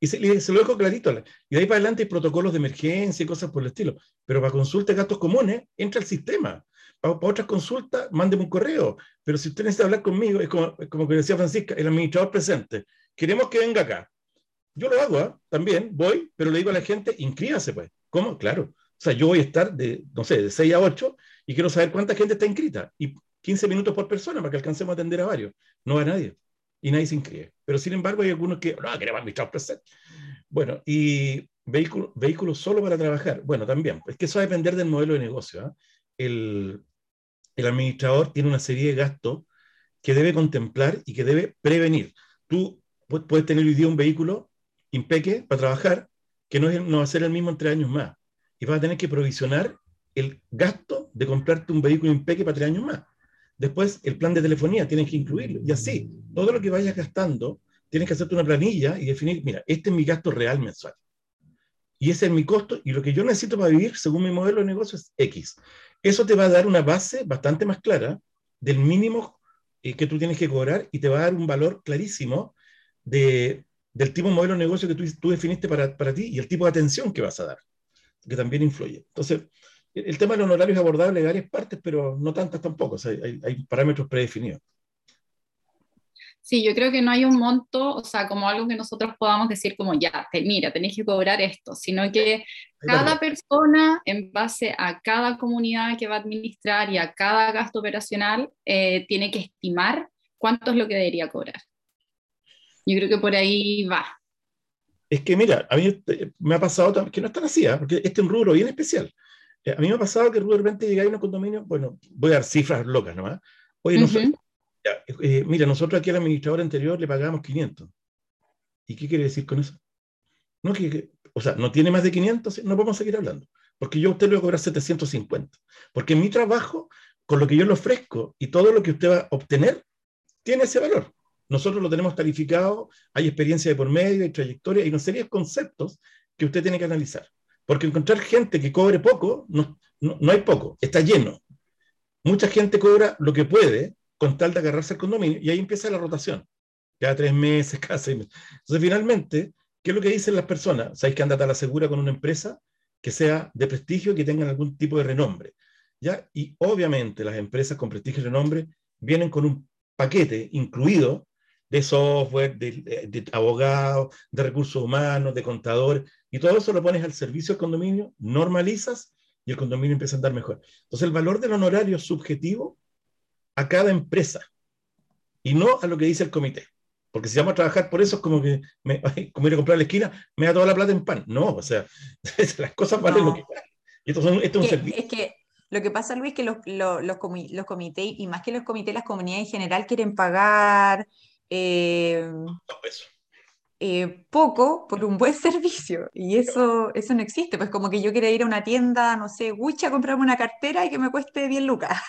Y se, lo dejo clarito. Y de ahí para adelante hay protocolos de emergencia y cosas por el estilo. Pero para consultas de gastos comunes, entra al sistema. Para, otras consultas, mándeme un correo. Pero si usted necesita hablar conmigo, es como, como decía Francisca, el administrador presente. Queremos que venga acá. Yo lo hago, ¿ah? también voy, pero le digo a la gente, inscríbase pues. ¿Cómo? Claro. O sea, yo voy a estar de, no sé, de 6 a 8 y quiero saber cuánta gente está inscrita. Y 15 minutos por persona para que alcancemos a atender a varios. No va nadie. Y nadie se inscribe. Pero sin embargo hay algunos que, no, queremos administrar presente. Bueno, y vehículos vehículo solo para trabajar. Bueno, también. Es que eso va a depender del modelo de negocio. ¿ah? El, el administrador tiene una serie de gastos que debe contemplar y que debe prevenir. Tú puedes tener hoy día un vehículo impeque para trabajar, que no, no va a ser el mismo en tres años más. Y vas a tener que provisionar el gasto de comprarte un vehículo impeque para tres años más. Después, el plan de telefonía tienes que incluirlo. Y así, todo lo que vayas gastando, tienes que hacerte una planilla y definir, mira, este es mi gasto real mensual. Y ese es mi costo y lo que yo necesito para vivir, según mi modelo de negocio, es X. Eso te va a dar una base bastante más clara del mínimo eh, que tú tienes que cobrar y te va a dar un valor clarísimo de, del tipo de modelo de negocio que tú, tú definiste para, para, ti y el tipo de atención que vas a dar, que también influye. Entonces, el, tema de los honorarios es abordable de varias partes, pero no tantas tampoco, o sea, hay, hay, parámetros predefinidos. Sí, yo creo que no hay un monto, o sea, como algo que nosotros podamos decir como, ya, te, mira, tenés que cobrar esto, sino que cada persona, en base a cada comunidad que va a administrar y a cada gasto operacional, eh, tiene que estimar cuánto es lo que debería cobrar. Yo creo que por ahí va. Es que mira, a mí eh, me ha pasado que no es tan así, ¿eh? porque este es un rubro bien especial. Eh, a mí me ha pasado que de repente llegáis a un condominio, bueno, voy a dar cifras locas nomás. Oye, mira, nosotros aquí al administrador anterior le pagamos 500. ¿Y qué quiere decir con eso? No, que, o sea, no tiene más de 500, no podemos seguir hablando. Porque yo a usted le voy a cobrar 750. Porque mi trabajo, con lo que yo le ofrezco y todo lo que usted va a obtener, tiene ese valor. Nosotros lo tenemos calificado, hay experiencia de por medio, hay trayectoria, y una serie conceptos que usted tiene que analizar. Porque encontrar gente que cobre poco, no, no, hay poco, está lleno. Mucha gente cobra lo que puede con tal de agarrarse al condominio, y ahí empieza la rotación. Cada tres meses, cada seis meses. Entonces, finalmente, ¿qué es lo que dicen las personas? ¿Sabéis que andate a la segura con una empresa que sea de prestigio, que tengan algún tipo de renombre? ¿Ya? Y obviamente las empresas con prestigio y renombre vienen con un paquete incluido de software, de, abogados, de recursos humanos, de contadores, y todo eso lo pones al servicio del condominio, normalizas y el condominio empieza a andar mejor. Entonces el valor del honorario es subjetivo a cada empresa y no a lo que dice el comité. Porque si vamos a trabajar por eso es como que, me, como ir a comprar la esquina, me da toda la plata en pan. No, o sea, las cosas valen lo que valen. Esto, es un servicio. Es que lo que pasa, Luis, que los, los, los, comités, y más que los comités, las comunidades en general quieren pagar eh, eh, poco por un buen servicio. Y eso, eso no existe. Pues como que yo quiera ir a una tienda, no sé, Gucci a comprarme una cartera y que me cueste 10 lucas.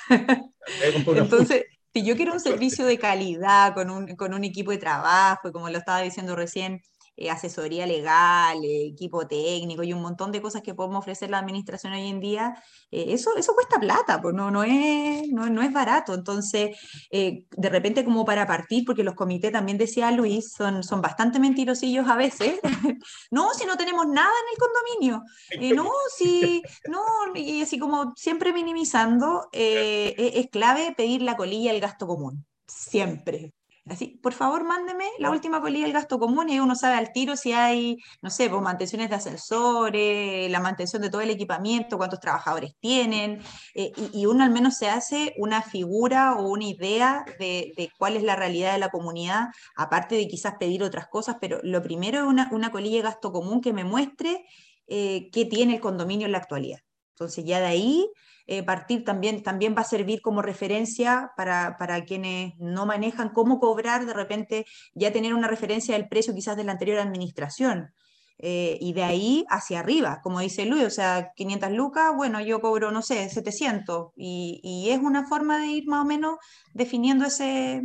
Entonces, si yo quiero un servicio de calidad, con un, con un equipo de trabajo, y como lo estaba diciendo recién, eh, asesoría legal, eh, equipo técnico y un montón de cosas que podemos ofrecer la administración hoy en día, eh, eso, eso cuesta plata, pues no, no, es, no, no es barato. Entonces, de repente como para partir, porque los comités, también decía Luis, son, son bastante mentirosillos a veces, no, si no tenemos nada en el condominio, no, si, no, y así como siempre minimizando, es, es clave pedir la colilla el gasto común, siempre Así, por favor, mándeme la última colilla del gasto común y uno sabe al tiro si hay, no sé, pues mantenciones de ascensores, la mantención de todo el equipamiento, cuántos trabajadores tienen, eh, y, uno al menos se hace una figura o una idea de, cuál es la realidad de la comunidad, aparte de quizás pedir otras cosas, pero lo primero es una, una colilla de gasto común que me muestre eh, qué tiene el condominio en la actualidad. Entonces ya de ahí eh, partir también, también va a servir como referencia para, para, quienes no manejan cómo cobrar, de repente ya tener una referencia del precio quizás de la anterior administración. Eh, y de ahí hacia arriba, como dice Luis, o sea, 500 lucas, bueno, yo cobro, no sé, 700, y, es una forma de ir más o menos definiendo ese,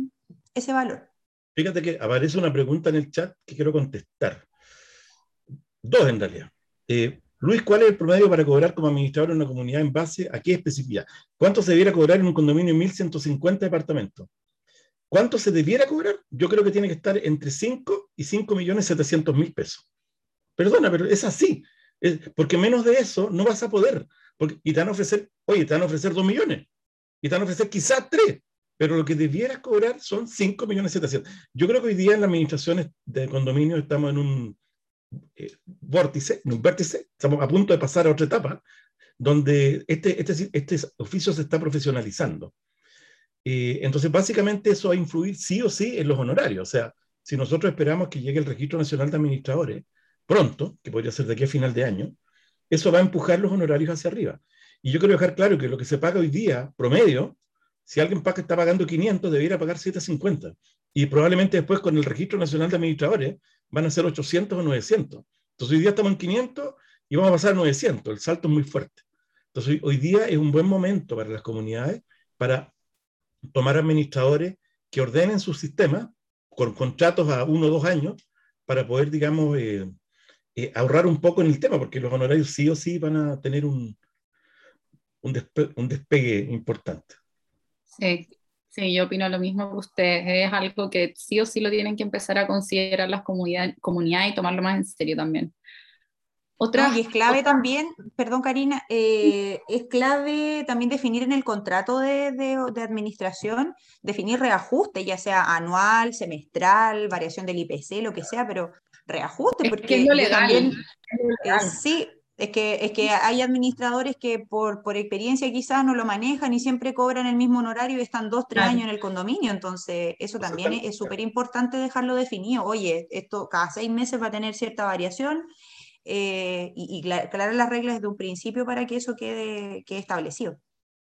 ese valor. Fíjate que aparece una pregunta en el chat que quiero contestar. Dos en realidad. Eh, Luis, ¿cuál es el promedio para cobrar como administrador en una comunidad en base a qué especificidad? ¿Cuánto se debiera cobrar en un condominio de 1.150 departamentos? ¿Cuánto se debiera cobrar? Yo creo que tiene que estar entre 5 y 5 millones 700 mil pesos. Perdona, pero es así. porque menos de eso no vas a poder. Porque, y te van a ofrecer, oye, te van a ofrecer 2 millones. Y te van a ofrecer quizás 3. Pero lo que debieras cobrar son 5 millones 700. Yo creo que hoy día en las administraciones de condominio estamos en un eh, vórtice, un vértice, estamos a punto de pasar a otra etapa, donde este, este, este oficio se está profesionalizando. Eh, entonces, básicamente eso va a influir sí o sí en los honorarios. O sea, si nosotros esperamos que llegue el Registro Nacional de Administradores pronto, que podría ser de aquí a final de año, eso va a empujar los honorarios hacia arriba. Y yo quiero dejar claro que lo que se paga hoy día, promedio, si alguien paga, está pagando 500, debería pagar 750. Y probablemente después con el Registro Nacional de Administradores van a ser 800 o 900. Entonces hoy día estamos en 500 y vamos a pasar a 900. El salto es muy fuerte. Entonces hoy día es un buen momento para las comunidades para tomar administradores que ordenen sus sistemas con contratos a uno o dos años para poder, digamos, eh, eh, ahorrar un poco en el tema, porque los honorarios sí o sí van a tener un, un, un despegue importante. Sí, Sí, yo opino lo mismo que usted. Es algo que sí o sí lo tienen que empezar a considerar las comunidades comunidad y tomarlo más en serio también. Otra, y es clave también, perdón Karina, eh, es clave también definir en el contrato de, de, administración, definir reajuste, ya sea anual, semestral, variación del IPC, lo que sea, pero reajuste, porque es lo legal. También, eh, sí, es que, es que hay administradores que por, por experiencia quizás no lo manejan y siempre cobran el mismo honorario y están dos, tres años en el condominio. Entonces, eso también es súper importante dejarlo definido. Oye, esto cada seis meses va a tener cierta variación eh, y, y aclarar las reglas desde un principio para que eso quede, quede establecido.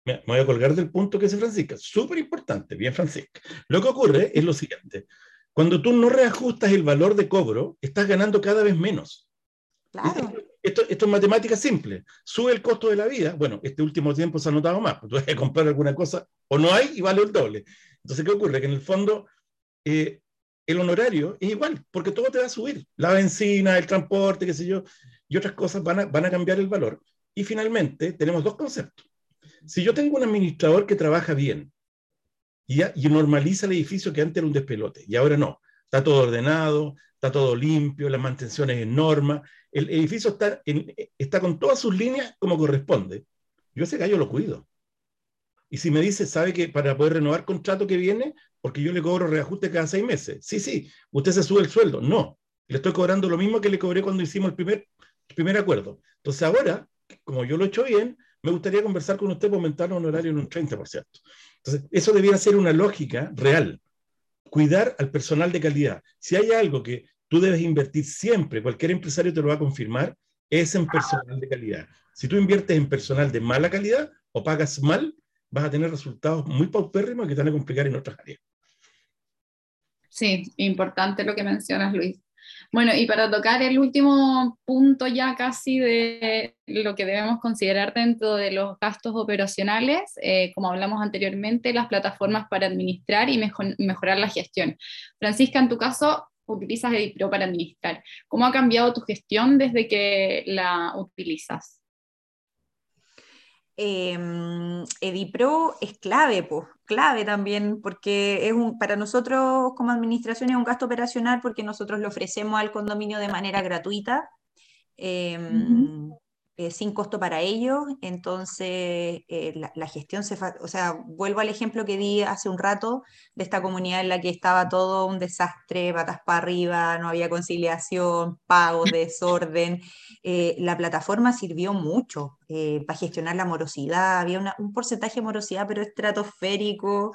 Me voy a colgar del punto que dice Francisca. Súper importante, bien Francisca. Lo que ocurre es lo siguiente. Cuando tú no reajustas el valor de cobro, estás ganando cada vez menos. Claro esto, es matemática simple. Sube el costo de la vida. Bueno, este último tiempo se ha notado más. Tú vas a comprar alguna cosa o no hay y vale el doble. Entonces, ¿qué ocurre? Que en el fondo eh, el honorario es igual, porque todo te va a subir. La benzina, el transporte, qué sé yo, y otras cosas van a, van a cambiar el valor. Y finalmente, tenemos dos conceptos. Si yo tengo un administrador que trabaja bien y, y normaliza el edificio que antes era un despelote, y ahora no, está todo ordenado, está todo limpio, las mantenciones en norma, el edificio está, está con todas sus líneas como corresponde. Yo ese gallo lo cuido. Y si me dice, sabe que para poder renovar contrato que viene, porque yo le cobro reajuste cada seis meses. Sí, sí, usted se sube el sueldo. No, le estoy cobrando lo mismo que le cobré cuando hicimos el primer, primer acuerdo. Entonces ahora, como yo lo he hecho bien, me gustaría conversar con usted para aumentar el honorario en un 30%. Entonces, eso debiera ser una lógica real. Cuidar al personal de calidad. Si hay algo que tú debes invertir siempre, cualquier empresario te lo va a confirmar, es en personal de calidad. Si tú inviertes en personal de mala calidad o pagas mal, vas a tener resultados muy paupérrimos que te van a complicar en otras áreas. Sí, importante lo que mencionas, Luis. Bueno, y para tocar el último punto ya casi de lo que debemos considerar dentro de los gastos operacionales, eh, como hablamos anteriormente, las plataformas para administrar y mejorar la gestión. Francisca, en tu caso, utilizas EdiPro para administrar. ¿Cómo ha cambiado tu gestión desde que la utilizas? Em, EdiPro es clave, pues, clave también, porque es un, para nosotros como administración es un gasto operacional porque nosotros lo ofrecemos al condominio de manera gratuita. Em, eh, sin costo para ellos, entonces eh, la, gestión se... O sea, vuelvo al ejemplo que di hace un rato de esta comunidad en la que estaba todo un desastre, patas para arriba, no había conciliación, pagos, desorden. Eh, la plataforma sirvió mucho para gestionar la morosidad, había un porcentaje de morosidad, pero estratosférico,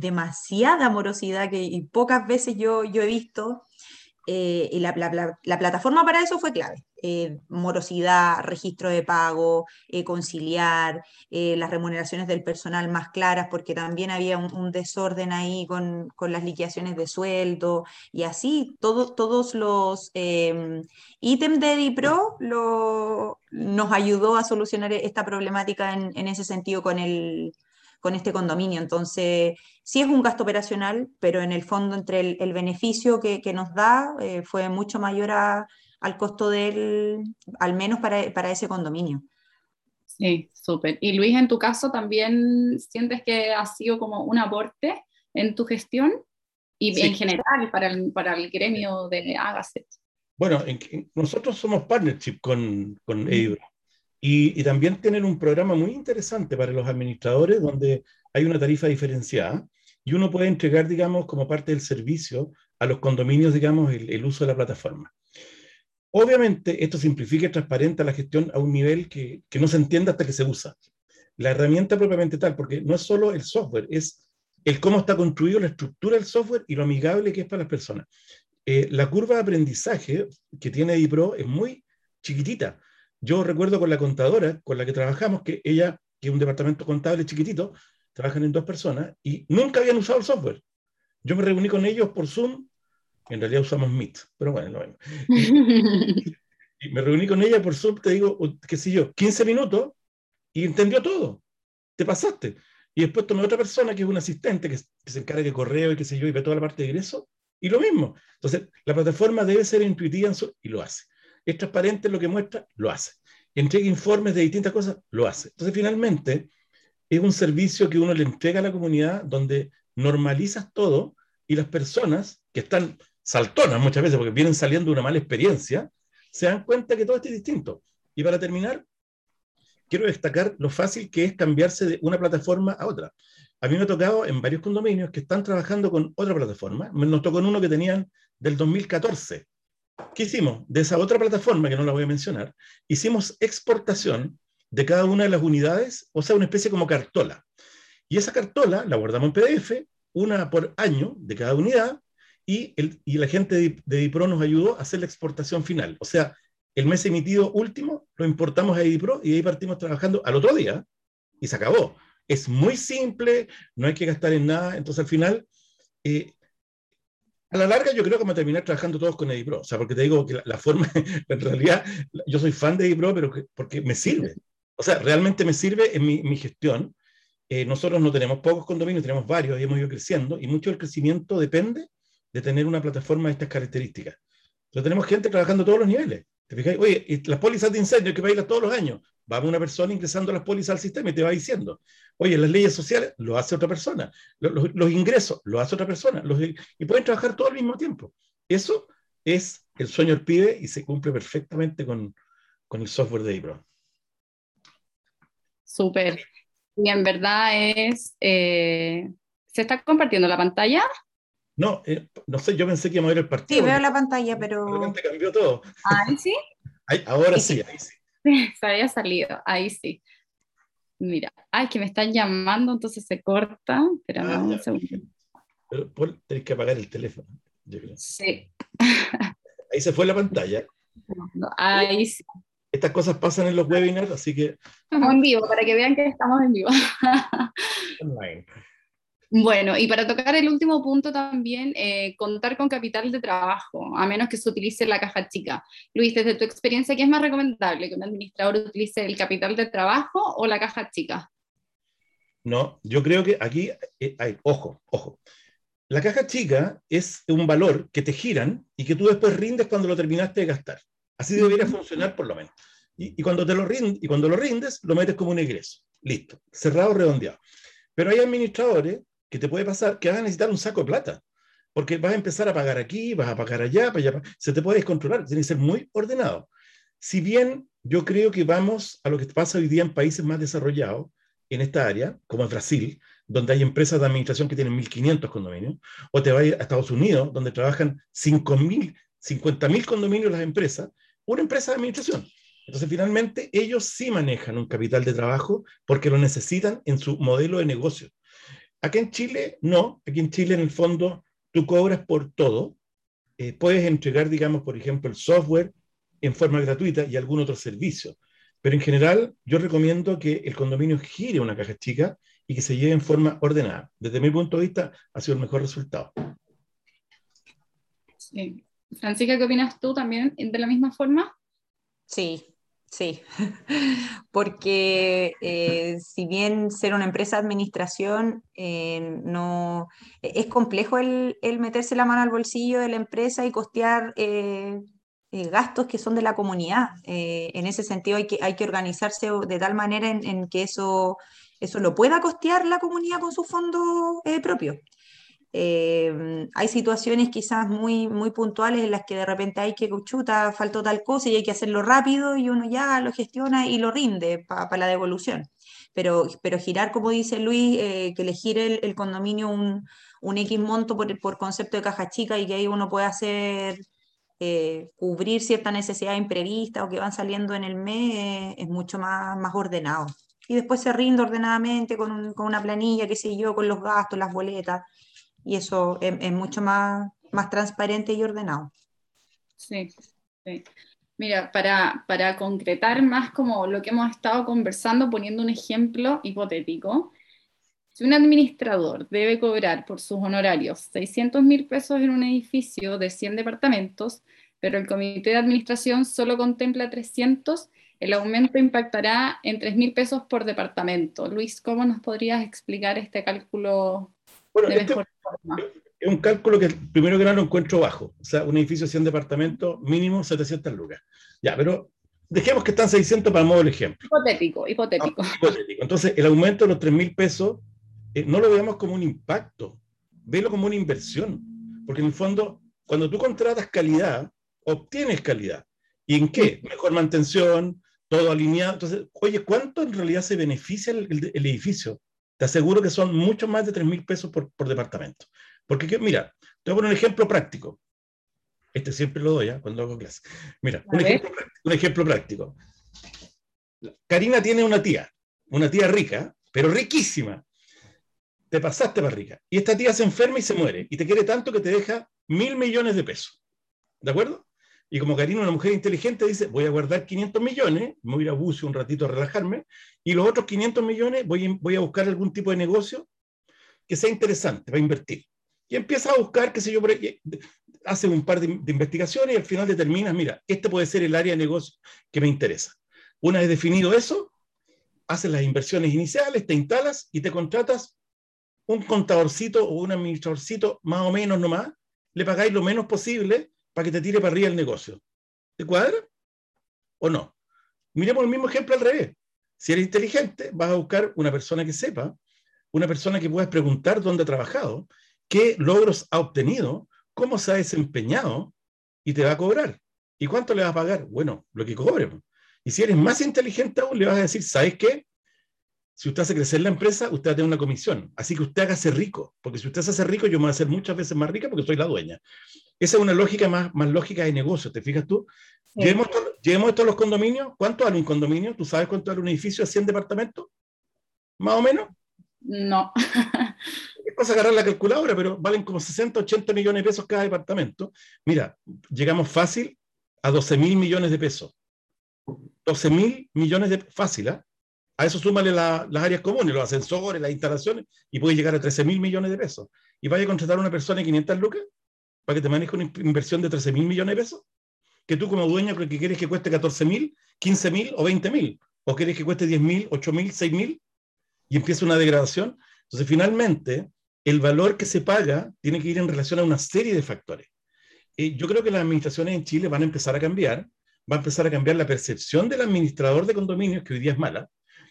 demasiada morosidad que y pocas veces yo, yo he visto. Eh, y la, plataforma para eso fue clave. Eh, morosidad, registro de pago, eh, conciliar, las remuneraciones del personal más claras, porque también había un, desorden ahí con, las liquidaciones de sueldo y así, todos los em, ítems de DiPro lo, nos ayudó a solucionar esta problemática en, en ese sentido con el, con este condominio. Entonces, sí es un gasto operacional, pero en el fondo entre el, beneficio que, nos da eh, fue mucho mayor al costo del, al menos para, ese condominio. Sí, súper. Y Luis, en tu caso, ¿también sientes que ha sido como un aporte en tu gestión y en general para el, para el gremio de Agaset? Bueno, nosotros somos partnership con, con y, también tienen un programa muy interesante para los administradores donde hay una tarifa diferenciada y uno puede entregar, digamos, como parte del servicio a los condominios, digamos, el, uso de la plataforma. Obviamente, esto simplifica y transparenta la gestión a un nivel que, que, no se entiende hasta que se usa. La herramienta propiamente tal, porque no es solo el software, es el cómo está construido la estructura del software y lo amigable que es para las personas. Eh, la curva de aprendizaje que tiene DiPro es muy chiquitita. Yo recuerdo con la contadora con la que trabajamos, que ella, que es un departamento contable chiquitito, trabajan en dos personas y nunca habían usado el software. Yo me reuní con ellos por Zoom, en realidad usamos Meet, pero bueno, no y me reuní con ella por Zoom, te digo, qué sé yo, 15 minutos y entendió todo. Te pasaste. Y después tomé otra persona que es un asistente que, se encarga de correo y qué sé yo, y ve toda la parte de ingreso, y lo mismo. Entonces, la plataforma debe ser intuitiva y lo hace es transparente lo que muestra, lo hace. Entrega informes de distintas cosas, lo hace. Entonces, finalmente, es un servicio que uno le entrega a la comunidad donde normalizas todo y las personas que están saltonas muchas veces porque vienen saliendo de una mala experiencia, se dan cuenta que todo esto es distinto. Y para terminar, quiero destacar lo fácil que es cambiarse de una plataforma a otra. A mí me ha tocado en varios condominios que están trabajando con otra plataforma. Nos tocó en uno que tenían del 2014 ¿Qué hicimos? De esa otra plataforma, que no la voy a mencionar, hicimos exportación de cada una de las unidades, o sea, una especie como cartola. Y esa cartola la guardamos en PDF, una por año de cada unidad, y, el, y la gente de, de DiPro nos ayudó a hacer la exportación final. O sea, el mes emitido último lo importamos a DiPro y ahí partimos trabajando al otro día y se acabó. Es muy simple, no hay que gastar en nada, entonces al final eh, a la larga yo creo que vamos a terminar trabajando todos con EdiPro, o sea, porque te digo que la, forma, en realidad yo soy fan de EdiPro, pero porque me sirve, o sea, realmente me sirve en mi, gestión. Eh, nosotros no tenemos pocos condominios, tenemos varios y hemos ido creciendo, y mucho del crecimiento depende de tener una plataforma de estas características. Entonces tenemos gente trabajando a todos los niveles. ¿Te fijas? Oye, las pólizas de incendio hay que pagarlas todos los años. Va una persona ingresando las pólizas al sistema y te va diciendo, oye, las leyes sociales lo hace otra persona, los, ingresos lo hace otra persona, y pueden trabajar todo al mismo tiempo. Eso es el sueño del pibe y se cumple perfectamente con, con el software de IPRO. Súper. Y en verdad es, eh, ¿se está compartiendo la pantalla? No, eh, no sé, yo pensé que iba a ver el partido. Sí, veo la pantalla, pero... De repente cambió todo. Ahí sí. ahora sí, ahí sí. Se había salido, ahí sí. Mira, ay, que me están llamando, entonces se corta. Espérame ah, un segundo. Pero tenés que apagar el teléfono. Sí. Ahí se fue la pantalla. ahí sí. Estas cosas pasan en los webinars, así que. Estamos en vivo, para que vean que estamos en vivo. Online. Bueno, y para tocar el último punto también, eh, contar con capital de trabajo, a menos que se utilice la caja chica. Luis, desde tu experiencia, ¿qué es más recomendable? ¿Que un administrador utilice el capital de trabajo o la caja chica? No, yo creo que aquí eh, hay, ojo, ojo. La caja chica es un valor que te giran y que tú después rindes cuando lo terminaste de gastar. Así debería funcionar por lo menos. Y, cuando, te lo rindes, y cuando lo rindes, lo metes como un ingreso. Listo, cerrado, redondeado. Pero hay administradores que te puede pasar que vas a necesitar un saco de plata, porque vas a empezar a pagar aquí, vas a pagar allá, para allá, se te puede descontrolar, tiene que ser muy ordenado. si bien yo creo que vamos a lo que pasa hoy día en países más desarrollados en esta área, como en Brasil, donde hay empresas de administración que tienen 1.500 condominios, o te vas a Estados Unidos, donde trabajan 5.000, 50.000 condominios las empresas, una empresa de administración. Entonces, finalmente, ellos sí manejan un capital de trabajo porque lo necesitan en su modelo de negocio. Aquí en Chile, no. Aquí en Chile, en el fondo, tú cobras por todo. Eh, puedes entregar, digamos, por ejemplo, el software en forma gratuita y algún otro servicio. Pero en general, yo recomiendo que el condominio gire una caja chica y que se lleve en forma ordenada. Desde mi punto de vista, ha sido el mejor resultado. Sí. Francisca, ¿qué opinas tú también de la misma forma? Sí, Sí, porque eh, si bien ser una empresa de administración eh, no es complejo el, meterse la mano al bolsillo de la empresa y costear eh, gastos que son de la comunidad. en ese sentido hay que, hay que organizarse de tal manera en, en, que eso, eso lo pueda costear la comunidad con su fondo propio. Eh, hay situaciones quizás muy, muy puntuales en las que de repente hay que, chuta, faltó tal cosa y hay que hacerlo rápido y uno ya lo gestiona y lo rinde para la devolución. Pero, pero girar, como dice Luis, eh, que le gire el, condominio un, un, X monto por, por, concepto de caja chica y que ahí uno puede hacer, eh, cubrir cierta necesidad imprevista o que van saliendo en el mes, es mucho más, más ordenado. Y después se rinde ordenadamente con, con una planilla, qué sé yo, con los gastos, las boletas y eso es, mucho más, más transparente y ordenado. Sí, sí. Mira, para, para, concretar más como lo que hemos estado conversando, poniendo un ejemplo hipotético, si un administrador debe cobrar por sus honorarios 600 mil pesos en un edificio de 100 departamentos, pero el comité de administración solo contempla 300, el aumento impactará en 3 mil pesos por departamento. Luis, ¿cómo nos podrías explicar este cálculo bueno, de este, es un cálculo que primero que nada lo encuentro bajo. O sea, un edificio de 100 departamentos, mínimo 700 lucas. Ya, pero dejemos que están 600 para modo el ejemplo. Hipotético, hipotético. Ah, hipotético. Entonces, el aumento de los 3 mil pesos eh, no lo veamos como un impacto, velo como una inversión. Porque en el fondo, cuando tú contratas calidad, obtienes calidad. ¿Y en qué? Mejor mantención, todo alineado. Entonces, oye, ¿cuánto en realidad se beneficia el edificio? Te aseguro que son mucho más de 3 mil pesos por, por, departamento. Porque, mira, te voy a poner un ejemplo práctico. Este siempre lo doy ¿eh? cuando hago clase. Mira, un ejemplo, un ejemplo, práctico. Karina tiene una tía, una tía rica, pero riquísima. Te pasaste para rica. Y esta tía se enferma y se muere. Y te quiere tanto que te deja mil millones de pesos. ¿De acuerdo? Y como Karina, una mujer inteligente, dice, voy a guardar 500 millones, me voy a ir a Bucio un ratito a relajarme, y los otros 500 millones voy, a buscar algún tipo de negocio que sea interesante para invertir. Y empieza a buscar, qué sé yo, hace un par de, investigaciones y al final determinas, mira, este puede ser el área de negocio que me interesa. Una vez definido eso, haces las inversiones iniciales, te instalas y te contratas un contadorcito o un administradorcito más o menos nomás, le pagáis lo menos posible para que te tire para arriba el negocio. ¿Te cuadra? ¿O no? Miremos el mismo ejemplo al revés. Si eres inteligente, vas a buscar una persona que sepa, una persona que puedas preguntar dónde ha trabajado, qué logros ha obtenido, cómo se ha desempeñado y te va a cobrar. ¿Y cuánto le vas a pagar? Bueno, lo que cobre. Y si eres más inteligente aún, le vas a decir, ¿sabes qué? Si usted hace crecer la empresa, usted va a tener una comisión. Así que usted hágase rico, porque si usted se hace rico, yo me voy a hacer muchas veces más rica porque soy la dueña. Esa es una lógica más, más lógica de negocio, ¿te fijas tú? Llevemos, esto a los condominios. ¿Cuánto vale un condominio? ¿Tú sabes cuánto vale un edificio de 100 departamentos? ¿Más o menos? No. es cosa agarrar la calculadora, pero valen como 60, 80 millones de pesos cada departamento. Mira, llegamos fácil a 12 mil millones de pesos. 12 mil millones de fácil, ¿ah? A eso súmale las áreas comunes, los ascensores, las instalaciones, y puede llegar a 13 mil millones de pesos. ¿Y vaya a contratar a una persona de 500 lucas para que te maneje una inversión de 13 mil millones de pesos? Que tú como dueña que quieres que cueste 14 mil, 15 mil o 20 mil. ¿O quieres que cueste 10 mil, 8 mil, 6 mil? Y empieza una degradación. Entonces, finalmente, el valor que se paga tiene que ir en relación a una serie de factores. Eh, yo creo que las administraciones en Chile van a empezar a cambiar, va a empezar a cambiar la percepción del administrador de condominios, que hoy día es mala,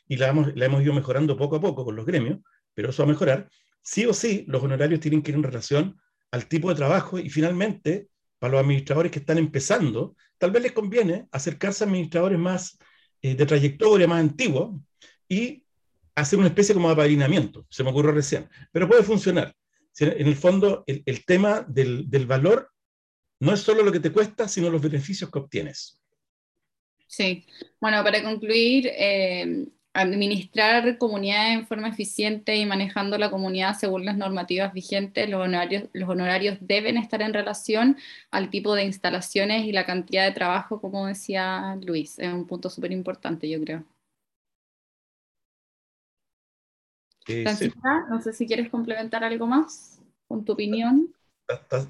y la hemos, la hemos ido mejorando poco a poco con los gremios, pero eso va a mejorar. Sí o sí, los honorarios tienen que ir en relación al tipo de trabajo y finalmente, para los administradores que están empezando, tal vez les conviene acercarse a administradores más eh, de trayectoria, más antiguos, y hacer una especie como de apadrinamiento, se me ocurrió recién, pero puede funcionar. En el fondo, el, el tema del, del, valor no es solo lo que te cuesta, sino los beneficios que obtienes. Sí, bueno, para concluir, eh, administrar comunidades en forma eficiente y manejando la comunidad según las normativas vigentes, los honorarios, los honorarios deben estar en relación al tipo de instalaciones y la cantidad de trabajo, como decía Luis. Es un punto súper importante, yo creo. Francisca, no sé si quieres complementar algo más con tu opinión.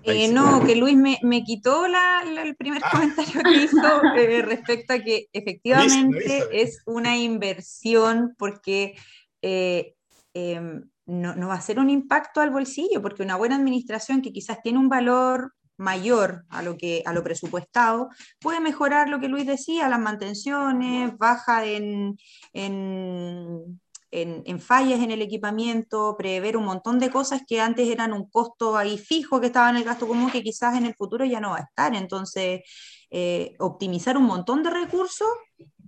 Eh, no, que Luis me, me quitó la, el primer ah. comentario que hizo eh, respecto a que efectivamente es una inversión porque eh, em, no, no, va a ser un impacto al bolsillo, porque una buena administración que quizás tiene un valor mayor a lo, que, a lo presupuestado, puede mejorar lo que Luis decía, las mantenciones, baja en, en en, fallas en el equipamiento, prever un montón de cosas que antes eran un costo ahí fijo que estaba en el gasto común que quizás en el futuro ya no va a estar. Entonces, eh, optimizar un montón de recursos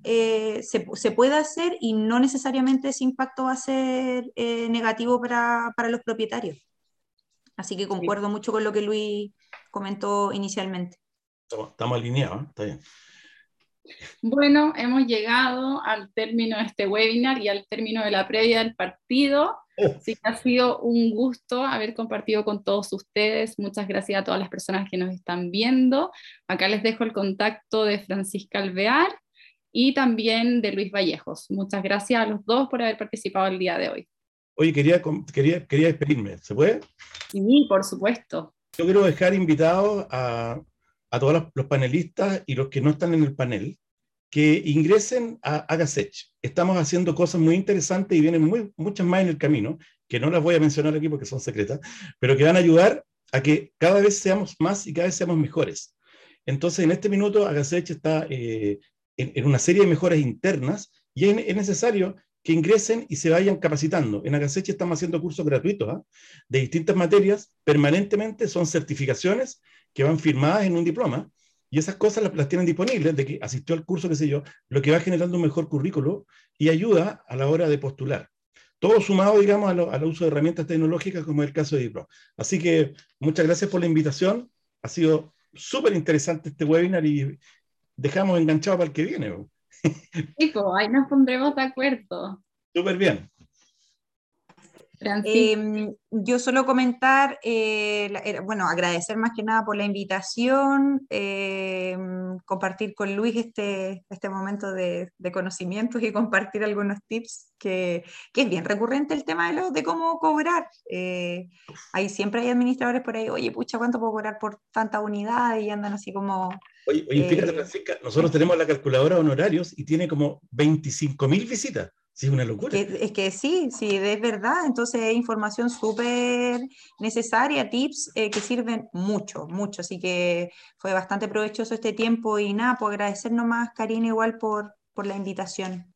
eh, se, se, puede hacer y no necesariamente ese impacto va a ser eh, negativo para, para, los propietarios. Así que concuerdo mucho con lo que Luis comentó inicialmente. Estamos alineados, está bien. Bueno, hemos llegado al término de este webinar y al término de la previa del partido. Oh. Sí ha sido un gusto haber compartido con todos ustedes. Muchas gracias a todas las personas que nos están viendo. Acá les dejo el contacto de Francisca Alvear y también de Luis Vallejos. Muchas gracias a los dos por haber participado el día de hoy. Oye, quería, quería, quería despedirme. ¿Se puede? Sí, por supuesto. Yo quiero dejar invitados a a todos los, panelistas y los que no están en el panel que ingresen a Agasech. Estamos haciendo cosas muy interesantes y vienen muy, muchas más en el camino, que no las voy a mencionar aquí porque son secretas, pero que van a ayudar a que cada vez seamos más y cada vez seamos mejores. Entonces, en este minuto, Agasech está eh, en, una serie de mejoras internas y es, necesario que ingresen y se vayan capacitando. En Agasech estamos haciendo cursos gratuitos ¿ah? de distintas materias, permanentemente son certificaciones que van firmadas en un diploma, y esas cosas las, tienen disponibles, de que asistió al curso, qué sé yo, lo que va generando un mejor currículo y ayuda a la hora de postular. Todo sumado, digamos, al uso de herramientas tecnológicas, como es el caso de Diploma. Así que muchas gracias por la invitación. Ha sido súper interesante este webinar y dejamos enganchado para el que viene. Hijo, ahí nos pondremos de acuerdo. Súper bien. Em, yo solo comentar, eh, bueno, agradecer más que nada por la invitación, em, compartir con Luis este, este momento de, de, conocimientos y compartir algunos tips, que, que, es bien recurrente el tema de, lo, de cómo cobrar. Eh, ahí siempre hay administradores por ahí, oye, pucha, ¿cuánto puedo cobrar por tanta unidad? Y andan así como... Oye, oye fíjate, eh, Francisca, nosotros tenemos la calculadora de honorarios y tiene como 25 mil visitas. Sí, una locura. es que sí, sí, es verdad. Entonces es información súper necesaria, tips eh, que sirven mucho, mucho. Así que fue bastante provechoso este tiempo y nada, pues agradecer nomás, Karina, igual por, por la invitación.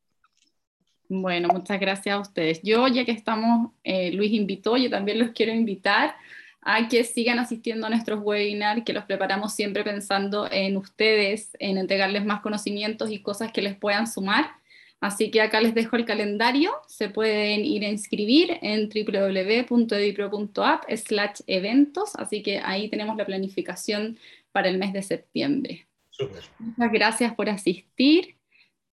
Bueno, muchas gracias a ustedes. Yo, ya que estamos, eh, Luis invitó, yo también los quiero invitar a que sigan asistiendo a nuestros webinars, que los preparamos siempre pensando en ustedes, en entregarles más conocimientos y cosas que les puedan sumar. Así que acá les dejo el calendario, se pueden ir a inscribir en www.edipro.app slash eventos, así que ahí tenemos la planificación para el mes de septiembre. Muchas gracias por asistir,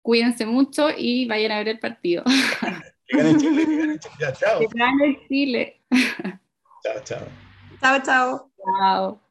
cuídense mucho y vayan a ver el partido. Que gane Chile, que gane Chile. chao. Que gane Chile. Chao, chao. Chao, chao. Chao.